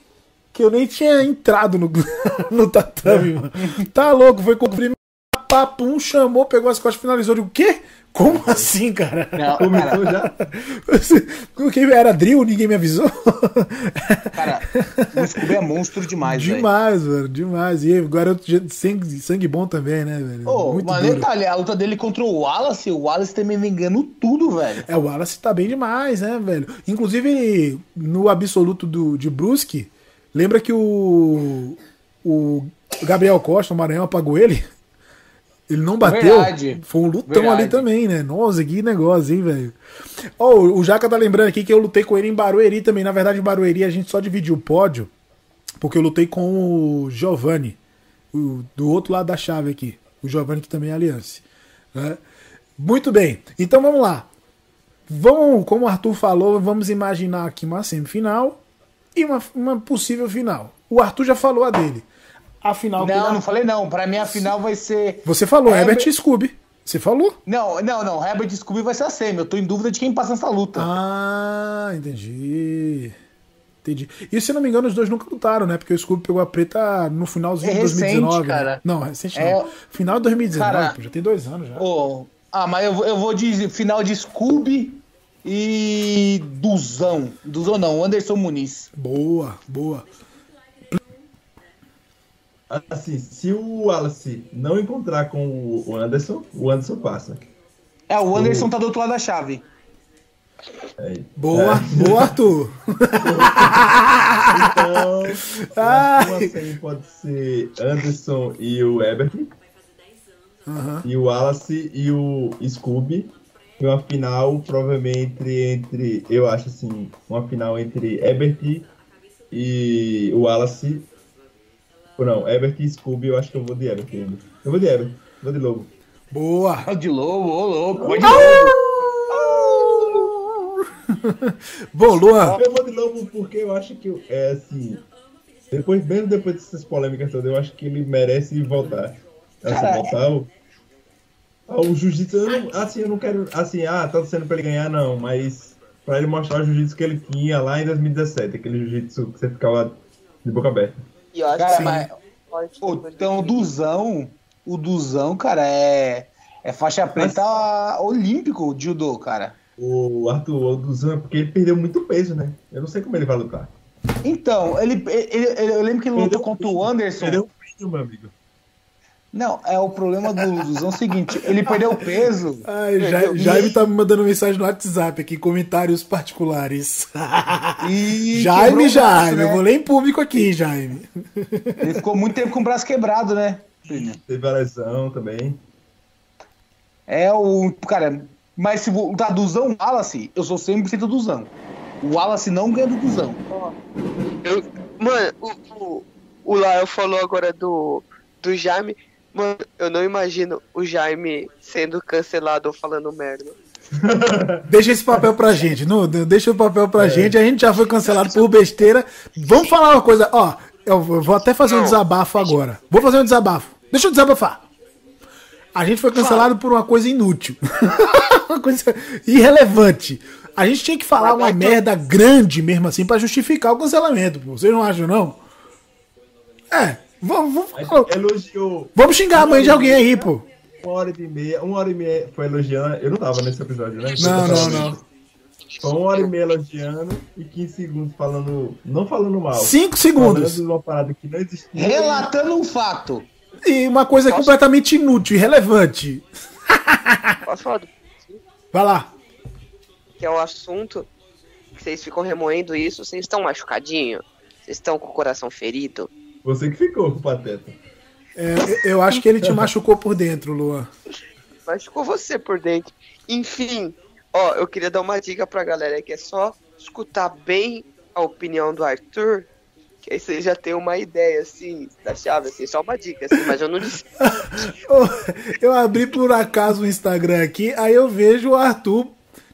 que eu nem tinha entrado no, <laughs> no tatame, mano. Tá louco, foi cumprir papum, chamou, pegou as costas, finalizou. Eu digo, o quê? Como assim, cara? Não, <laughs> cara, já? <laughs> Que era drill? Ninguém me avisou? <laughs> cara, o Scooby é monstro demais, velho. demais, mano, demais. E o garoto de sangue, sangue bom também, né, velho? Ô, Muito mas detalhe, a luta dele contra o Wallace, o Wallace também vem ganhando tudo, velho. É, o Wallace tá bem demais, né, velho? Inclusive, no absoluto do, de Brusque, lembra que o, o Gabriel Costa, o Maranhão, apagou ele? Ele não bateu. Verdade. Foi um lutão Verdade. ali também, né? Nossa, que negócio, hein, velho? Ó, o Jaca tá lembrando aqui que eu lutei com ele em Barueri também. Na verdade, em Barueri a gente só dividiu o pódio, porque eu lutei com o Giovanni. o- do outro lado da chave aqui. O Giovanni que também é aliança. né? Muito bem. Então vamos lá. Vamos, como o Arthur falou, vamos imaginar aqui uma semifinal e uma, uma possível final. O Arthur já falou a dele. A final Não, não falei não. Pra mim a final vai ser. Você falou, Herbert- Herbert e Scooby. Você falou? Não, não, não. Herbert e Scooby vai ser a semi. Eu tô em dúvida de quem passa nessa luta. Ah, entendi. Entendi. E se eu não me engano, os dois nunca lutaram, né? Porque o Scooby pegou a preta no finalzinho É de recente, 2019. né? cara. Não, recente É- não. Final de 2019, Cara, pô, já tem dois anos já. Ô, ah, mas eu, vou- eu vou de final de Scooby e Duzão. Duzão não, Anderson Muniz. Boa, boa. Assim, se o Wallace não encontrar com o o Anderson, o Anderson passa. É, o Anderson tá do outro lado da chave. É, Boa, boa, Arthur. Então, semi pode ser Anderson e o Ebert, Aham. e o Wallace e o Scooby. E uma final, provavelmente, entre, entre. Eu acho assim, uma final entre Ebert e o Wallace. Ou não, Ebert e Scooby, eu acho que eu vou de Ebert ainda. Eu vou de Ebert, vou de Lobo. Boa. Ó de lobo, ô louco, ó de lobo. Bom, Luan, Eu vou de Lobo porque eu acho que, é assim, depois, mesmo depois dessas polêmicas todas, eu acho que ele merece voltar. Assim, voltar ao, ao jiu-jitsu. Eu não- Assim, eu não quero, assim, ah, tá sendo pra ele ganhar, não, mas pra ele mostrar o jiu-jitsu que ele tinha lá em 2017, aquele jiu-jitsu que você ficava de boca aberta. E eu acho Cara, que mas- depois então o Duzão, o Duzão, cara, é, é faixa preta olímpico de judô, cara. O Arthur Oduzan é porque ele perdeu muito peso, né? Eu não sei como ele vai lutar. Então, ele, ele- ele- eu lembro que ele lutou contra o Anderson. Perdeu o brilho, meu amigo. Não, é o problema do Duzão é o seguinte, ele perdeu peso. Ai, Ja- Jaime tá me mandando mensagem no WhatsApp aqui, comentários particulares. E Jaime, Jaime, né? eu vou ler em público aqui, Jaime. Ele ficou muito tempo com o braço quebrado, né? Teve a lesão também. É o. Cara, mas se voltar Duzão Wallace, eu sou 100% Duzão. O Wallace não ganha do Duzão. Eu- mano, o, o, o Lael falou agora do, do Jaime. Mano, eu não imagino o Jaime sendo cancelado ou falando merda. <laughs> Deixa esse papel pra gente, não, deixa o papel pra gente. A gente já foi cancelado por besteira. Vamos falar uma coisa, ó. Eu vou até fazer um desabafo agora. Vou fazer um desabafo. Deixa eu desabafar. A gente foi cancelado por uma coisa inútil. <laughs> uma coisa irrelevante. A gente tinha que falar uma merda grande mesmo assim pra justificar o cancelamento. Vocês não acham, não? É, vamos, vamos, Elogiou vamos xingar a mãe de alguém aí, pô. uma hora e meia, uma hora e meia foi elogiando. Eu não tava nesse episódio, né? Não, não, não. Foi uma hora e meia elogiando e 15 segundos falando. Não falando mal. Cinco segundos. Falando de uma parada que não existia. Relatando um fato. E uma coisa completamente inútil, irrelevante. Posso falar do <laughs> Vai lá. que é o assunto que vocês ficam remoendo isso? Vocês estão machucadinhos? Vocês estão com o coração ferido? Você que ficou com o Pateta. É, eu- acho que ele te machucou por dentro, Luan. Machucou você por dentro. Enfim, ó, eu queria dar uma dica pra galera que é só escutar bem a opinião do Arthur, que aí vocês já tem uma ideia, assim, da chave, assim, só uma dica, assim, mas eu não disse. <laughs> Eu abri por acaso o Instagram aqui, aí eu vejo o Arthur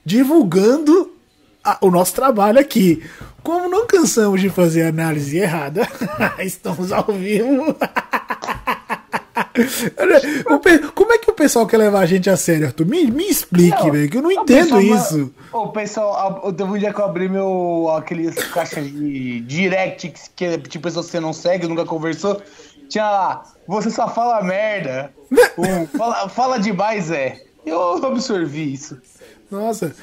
divulgando a- o nosso trabalho aqui. Como não cansamos de fazer análise errada, <laughs> estamos ao vivo. <laughs> Como é que o pessoal quer levar a gente a sério, Arthur? Me, me explique, velho, que eu não entendo isso. O pessoal, a- teve um dia que eu abri meu. aqueles caixas de direct que, que tipo pessoa que você não segue, nunca conversou. Tinha lá, você só fala merda. Um, fala, fala demais, é. Eu absorvi isso. Nossa,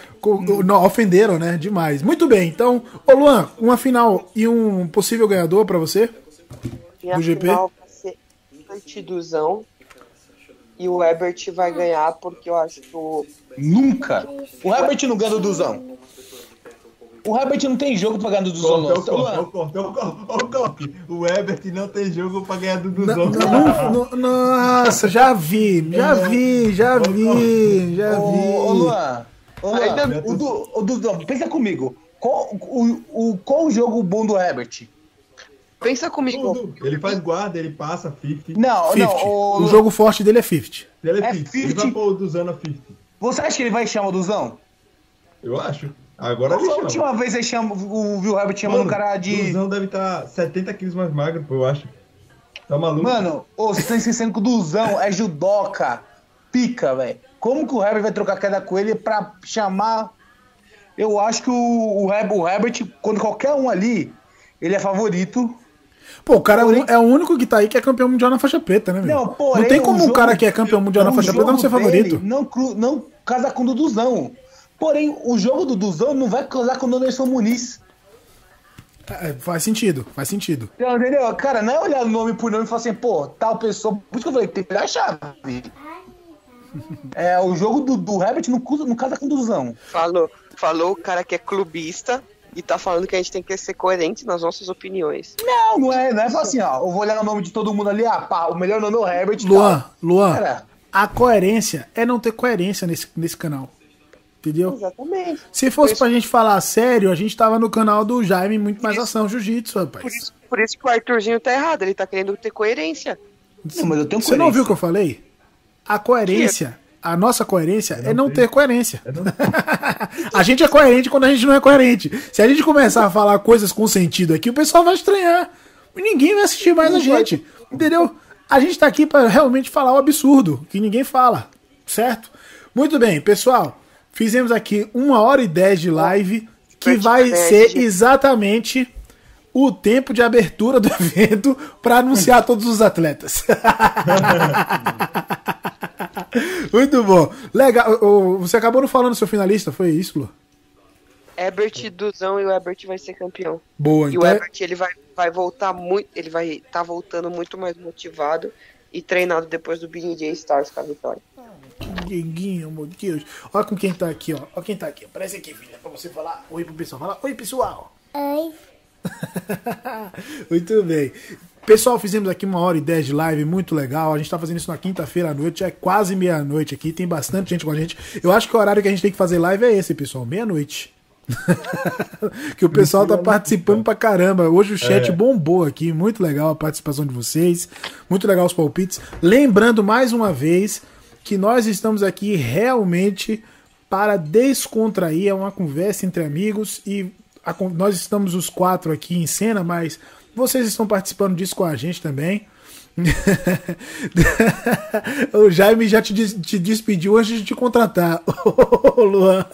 não, ofenderam, né? Demais. Muito bem, então, ô Luan, uma final e um possível ganhador pra você? Minha Do GP? final vai ser. E o Ebert vai ganhar porque eu acho que o. Nunca. O Herbert não ganha do Duzão. O Herbert não tem jogo pra ganhar do Duzão. Corta, é o Ebert não tem jogo pra ganhar do Não, Duzão. não, não, nossa, já vi, já vi, já vi, já Ô, ô, vi. Luan, Luan, Ainda- o, du, o Duzão, pensa comigo. Qual o, o, qual o jogo bom do Herbert? Pensa comigo. Tudo. Ele faz guarda, ele passa 50. Não, 50. não. O... O jogo forte dele é 50. Ele é É 50. Ele 50. vai pôr o Duzano a 50. Você acha que ele vai chamar o Duzão? Eu acho. Agora Qual ele foi a chama. última vez ele chama, o Will Herbert chamando um cara de. Duzão deve estar 70 quilos mais magro, eu acho. Tá maluco? Mano, ô, vocês estão esquecendo que o Duzão é judoca. Pica, velho. Como que o Herbert vai trocar queda com ele pra chamar. Eu acho que o, o, Her- o Herbert, quando qualquer um ali, ele é favorito. Pô, o cara é o- Porém- é o único que tá aí que é campeão mundial na faixa preta, né, meu? Não, porém, não tem como o um cara que é campeão mundial na faixa preta não ser favorito. Não, cru- não casa com o Duduzão. Porém, o jogo do Duduzão não vai casar com o Anderson Muniz. É, faz sentido, faz sentido. Entendeu? Cara, não é olhar nome por nome e falar assim, pô, tal pessoa. Por isso que eu falei, tem que olhar a chave. É, o jogo do, do Herbert não, não casa com o Duduzão. Falou, falou o cara que é clubista e tá falando que a gente tem que ser coerente nas nossas opiniões. Não, não é, não é falar assim, ó. Eu vou olhar o nome de todo mundo ali, ah, pá, o melhor nome é o Herbert. Luan, tal. Luan, Cara, a coerência é não ter coerência nesse, nesse canal. Entendeu? Exatamente. Se fosse pra gente falar sério, a gente tava no canal do Jaime Muito Mais Ação Jiu-Jitsu, Por rapaz. isso, por isso que o Arthurzinho tá errado, ele tá querendo ter coerência. não, mas eu tenho Você não ouviu o que coerência. eu falei? A coerência, a nossa coerência é não ter coerência. <laughs> a gente é coerente quando a gente não é coerente. Se a gente começar a falar coisas com sentido aqui, o pessoal vai estranhar. Ninguém vai assistir mais a gente. Entendeu? A gente tá aqui pra realmente falar o absurdo que ninguém fala. Certo? Muito bem, pessoal. Fizemos aqui uma hora e dez de live que vai ser exatamente o tempo de abertura do evento para anunciar todos os atletas. <laughs> <laughs> Muito bom. Legal. Você acabou não falando do seu finalista, foi isso, Lu? Herbert Duzão e o Herbert vai ser campeão. Boa, E então. o é- Herbert ele vai, vai voltar muito, ele vai estar voltando muito mais motivado e treinado depois do Big J Stars com a vitória. Dieguinho, meu Deus. Olha com quem tá aqui, ó. Olha quem tá aqui. Aparece aqui, filha, pra você falar oi pro pessoal. Fala oi, pessoal. Oi. <laughs> muito bem. Pessoal, fizemos aqui uma hora e dez de live, muito legal. A gente tá fazendo isso na quinta-feira à noite, é quase meia-noite aqui, tem bastante gente com a gente. Eu acho que o horário que a gente tem que fazer live é esse, pessoal, meia-noite. <laughs> que o pessoal tá participando pra caramba. Hoje o chat É. bombou aqui, muito legal a participação de vocês, muito legal os palpites. Lembrando mais uma vez que nós estamos aqui realmente para descontrair, é uma conversa entre amigos e a nós estamos os quatro aqui em cena, mas vocês estão participando disso com a gente também. <laughs> o Jaime já te, te despediu antes de te contratar, <laughs> Ô, Luan.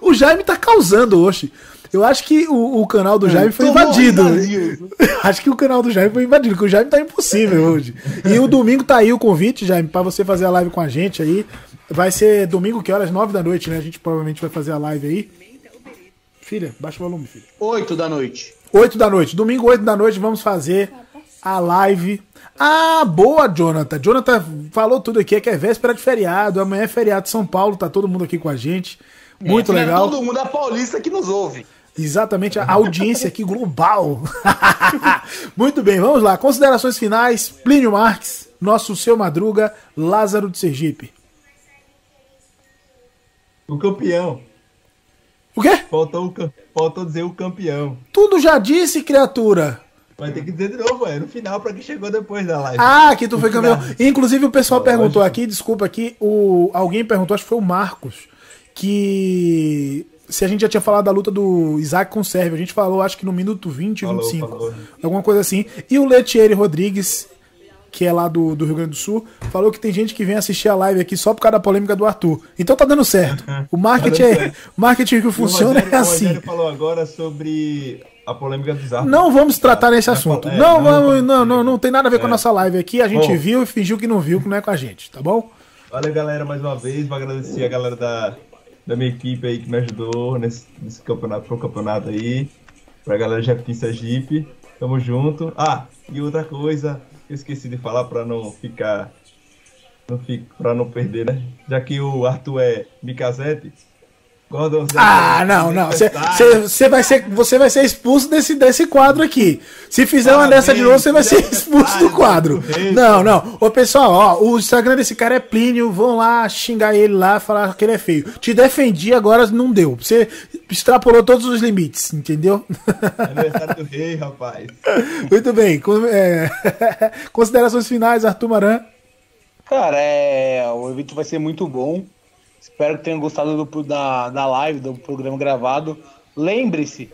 o Jaime tá causando hoje. Eu acho que o, o canal do Jaime foi invadido. invadido. <laughs> acho que o canal do Jaime foi invadido, porque o Jaime tá impossível hoje. E o domingo tá aí o convite, Jaime, pra você fazer a live com a gente aí. Vai ser domingo, que horas? Nove da noite, né? A gente provavelmente vai fazer a live aí. Filha, baixa o volume, filha. Oito da noite. 8 da noite. Domingo, 8 da noite, vamos fazer a live. Ah, boa, Jonathan. Jonathan falou tudo aqui, é que é véspera de feriado. Amanhã é feriado de São Paulo, tá todo mundo aqui com a gente. Muito É, legal. Todo mundo é paulista que nos ouve. Exatamente, a audiência aqui global. <laughs> Muito bem, vamos lá. Considerações finais. Plínio Marques, nosso seu Madruga, Lázaro de Sergipe. O campeão. O quê? Faltou, o Faltou dizer o campeão. Tudo já disse, criatura. Vai ter que dizer de novo, é no final pra quem chegou depois da live. Ah, que tu foi campeão. Inclusive o pessoal perguntou aqui, desculpa aqui, o alguém perguntou, acho que foi o Marcos, que se a gente já tinha falado da luta do Isaac com o Sérvio. A gente falou, acho que no minuto 20, Falou, 25. falou. Alguma coisa assim. E o Letieri Rodrigues, que é lá do, do Rio Grande do Sul, falou que tem gente que vem assistir a live aqui só por causa da polêmica do Arthur. Então tá dando certo. <laughs> O marketing, Tá é, certo. marketing que o funciona Rogério- é O assim. Rogério falou agora sobre a polêmica dos árbitros. Não vamos tratar nesse assunto. falei, não, é, vamos, não, não, não tem nada a ver com a É. nossa live aqui. A gente Bom. viu e fingiu que não viu, que não é com a gente, tá bom? Valeu, galera, mais uma vez. Vou agradecer a galera da, da minha equipe aí que me ajudou nesse, nesse campeonato, pro campeonato aí. Pra galera de Jequitinho Sergipe. Tamo junto. Ah, e outra coisa eu esqueci de falar pra não ficar. Não ficar, pra não perder, né? Já que o Arthur é Ah, não, não. Você vai, ser, você vai ser expulso desse, desse quadro aqui. Se fizer uma dessa de novo, você vai ser expulso do quadro. Não, não. Ô, pessoal, ó, o Instagram desse cara é Plínio. Vão lá xingar ele lá, falar que ele é feio. Te defendi, agora não deu. Você extrapolou todos os limites, entendeu? Aniversário do rei, rapaz. <laughs> Muito bem. É... <laughs> Considerações finais, Arthur Maran. Cara, é... o evento vai ser muito bom. Espero que tenham gostado do, da, da live, do programa gravado. Lembre-se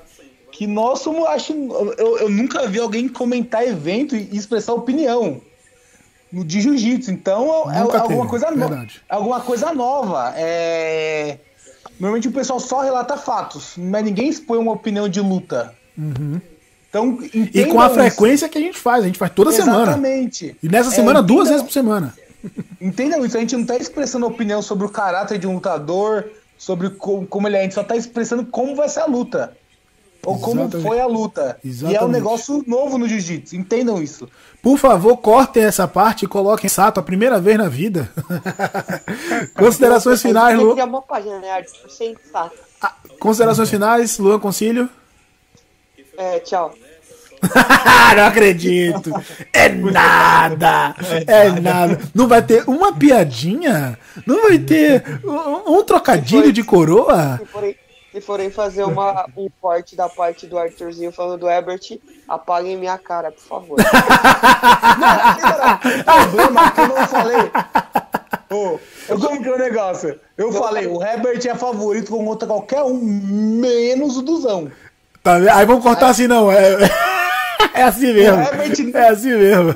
que nós somos, acho, eu, eu nunca vi alguém comentar evento e expressar opinião de jiu-jitsu. Então é, é alguma, coisa no, alguma coisa nova. É... Normalmente o pessoal só relata fatos, mas ninguém expõe uma opinião de luta. Uhum. Então, e com a frequência que a gente faz, a gente faz toda Exatamente. semana. Exatamente. E nessa semana, é, duas vezes por semana. Entendam isso, a gente não está expressando opinião sobre o caráter de um lutador, sobre como, como ele é, a gente só está expressando como vai ser a luta. Ou Exatamente. como foi a luta. Exatamente. E é um negócio novo no jiu-jitsu, entendam isso. Por favor, cortem essa parte e coloquem Sato a primeira vez na vida. <laughs> Considerações finais, Lu. Uma página, né? Ah, considerações finais, Luan Concílio. É, tchau. <laughs> não acredito. É nada. É nada. Não vai ter uma piadinha? Não vai ter um, um trocadilho de coroa? Se forem, se forem fazer uma, um corte da parte do Arthurzinho falando do Herbert, apaguem minha cara, por favor. <laughs> problema que eu não falei. Oh, como que é o negócio? Eu falei, o Herbert é favorito contra qualquer um, menos o Duzão. Tá, aí vamos cortar assim, não. É... É assim mesmo. É assim mesmo.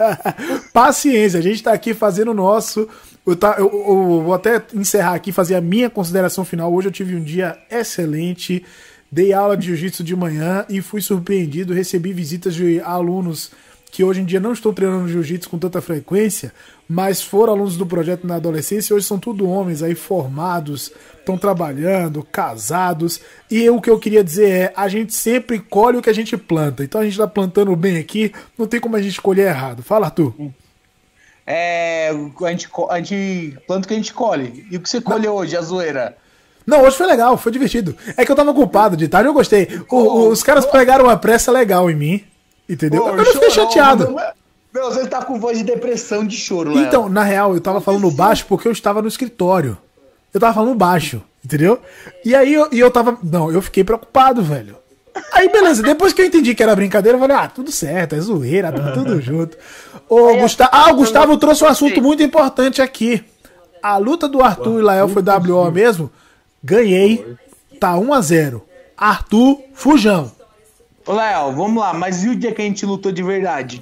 <laughs> Paciência, a gente tá aqui fazendo o nosso. Eu, tá, eu, eu, vou até encerrar aqui, fazer a minha consideração final. Hoje eu tive um dia excelente. Dei aula de jiu-jitsu de manhã e fui surpreendido. Recebi visitas de alunos que hoje em dia não estão treinando jiu-jitsu com tanta frequência, mas foram alunos do projeto na adolescência e hoje são tudo homens aí formados, estão trabalhando, casados. E o que eu queria dizer é: a gente sempre colhe o que a gente planta. Então a gente está plantando bem aqui, não tem como a gente colher errado. Fala, Arthur. É, a gente, a gente planta o que a gente colhe. E o que você colheu hoje, a zoeira? Não, hoje foi legal, foi divertido. É que eu tava ocupado de tarde, eu gostei. O, os caras pegaram uma pressa legal em mim. Entendeu? Pô, eu não fiquei chateado. Meu, você tá com voz de depressão, de choro, Léo. Então, na real, eu tava falando baixo porque eu estava no escritório. Eu tava falando baixo, entendeu? E aí eu, e eu tava. Não, eu fiquei preocupado, velho. Aí, beleza, depois que eu entendi que era brincadeira, eu falei, ah, tudo certo, é zoeira, tá tudo <laughs> junto. O Gustavo, ah, o Gustavo trouxe um assunto muito importante aqui. A luta do Arthur e Lael foi WO mesmo? Ganhei. Tá 1 a 0 Arthur, fujão. Ô, Léo, vamos lá, mas e o dia que a gente lutou de verdade?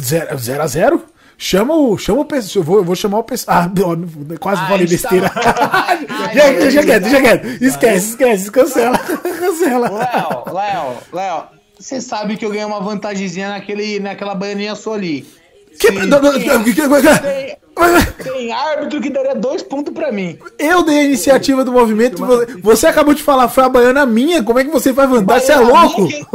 0 a 0 Chama o, chama o pessoal. Eu vou, eu vou chamar o pessoal. Ah, quase falei besteira. Tá... <laughs> deixa quieto, deixa quieto. Esquece, esquece, cancela. <laughs> cancela. Léo, Léo, Léo, você sabe que eu ganhei uma vantagemzinha naquele, naquela baianinha sua ali. Que, tem, tem árbitro que daria dois pontos pra mim. Eu dei a iniciativa do movimento. Você acabou de falar, foi a baiana minha. Como é que você vai vantagem? Você é louco? Que, eu,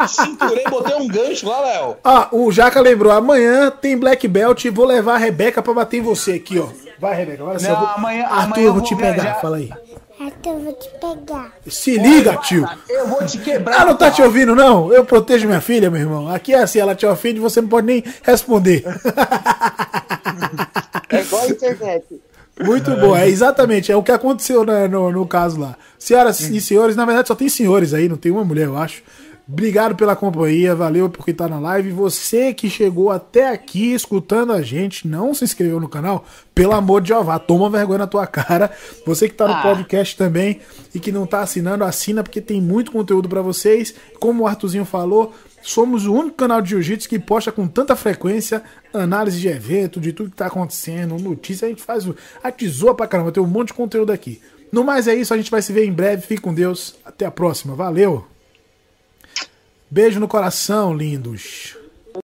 eu cinturei, botei um gancho lá, Léo. Ah, o Jaca lembrou. Amanhã tem Black Belt e vou levar a Rebeca pra bater em você aqui, ó. Vai, Rebeca. Não, vou... amanhã, Arthur, amanhã eu vou te viajar. pegar. Fala aí. Arthur, eu vou te pegar. Se liga, tio. Eu vou te quebrar. Ela não tá te ouvindo, não? Eu protejo minha filha, meu irmão. Aqui é assim, ela te ofende, você não pode nem responder. É igual a internet. Muito bom, é exatamente, é o que aconteceu né, no, no caso lá. Senhoras e senhores, na verdade só tem senhores aí, não tem uma mulher, eu acho. Obrigado pela companhia, valeu por quem tá na live. Você que chegou até aqui escutando a gente, não se inscreveu no canal, pelo amor de Jeová, toma vergonha na tua cara. Você que tá no ah. podcast também e que não tá assinando, assina porque tem muito conteúdo para vocês. Como o Artuzinho falou, somos o único canal de jiu-jitsu que posta com tanta frequência análise de evento, de tudo que tá acontecendo, notícia, a gente faz a tesoura pra caramba, tem um monte de conteúdo aqui. No mais é isso, a gente vai se ver em breve. Fique com Deus. Até a próxima. Valeu! Beijo no coração, lindos.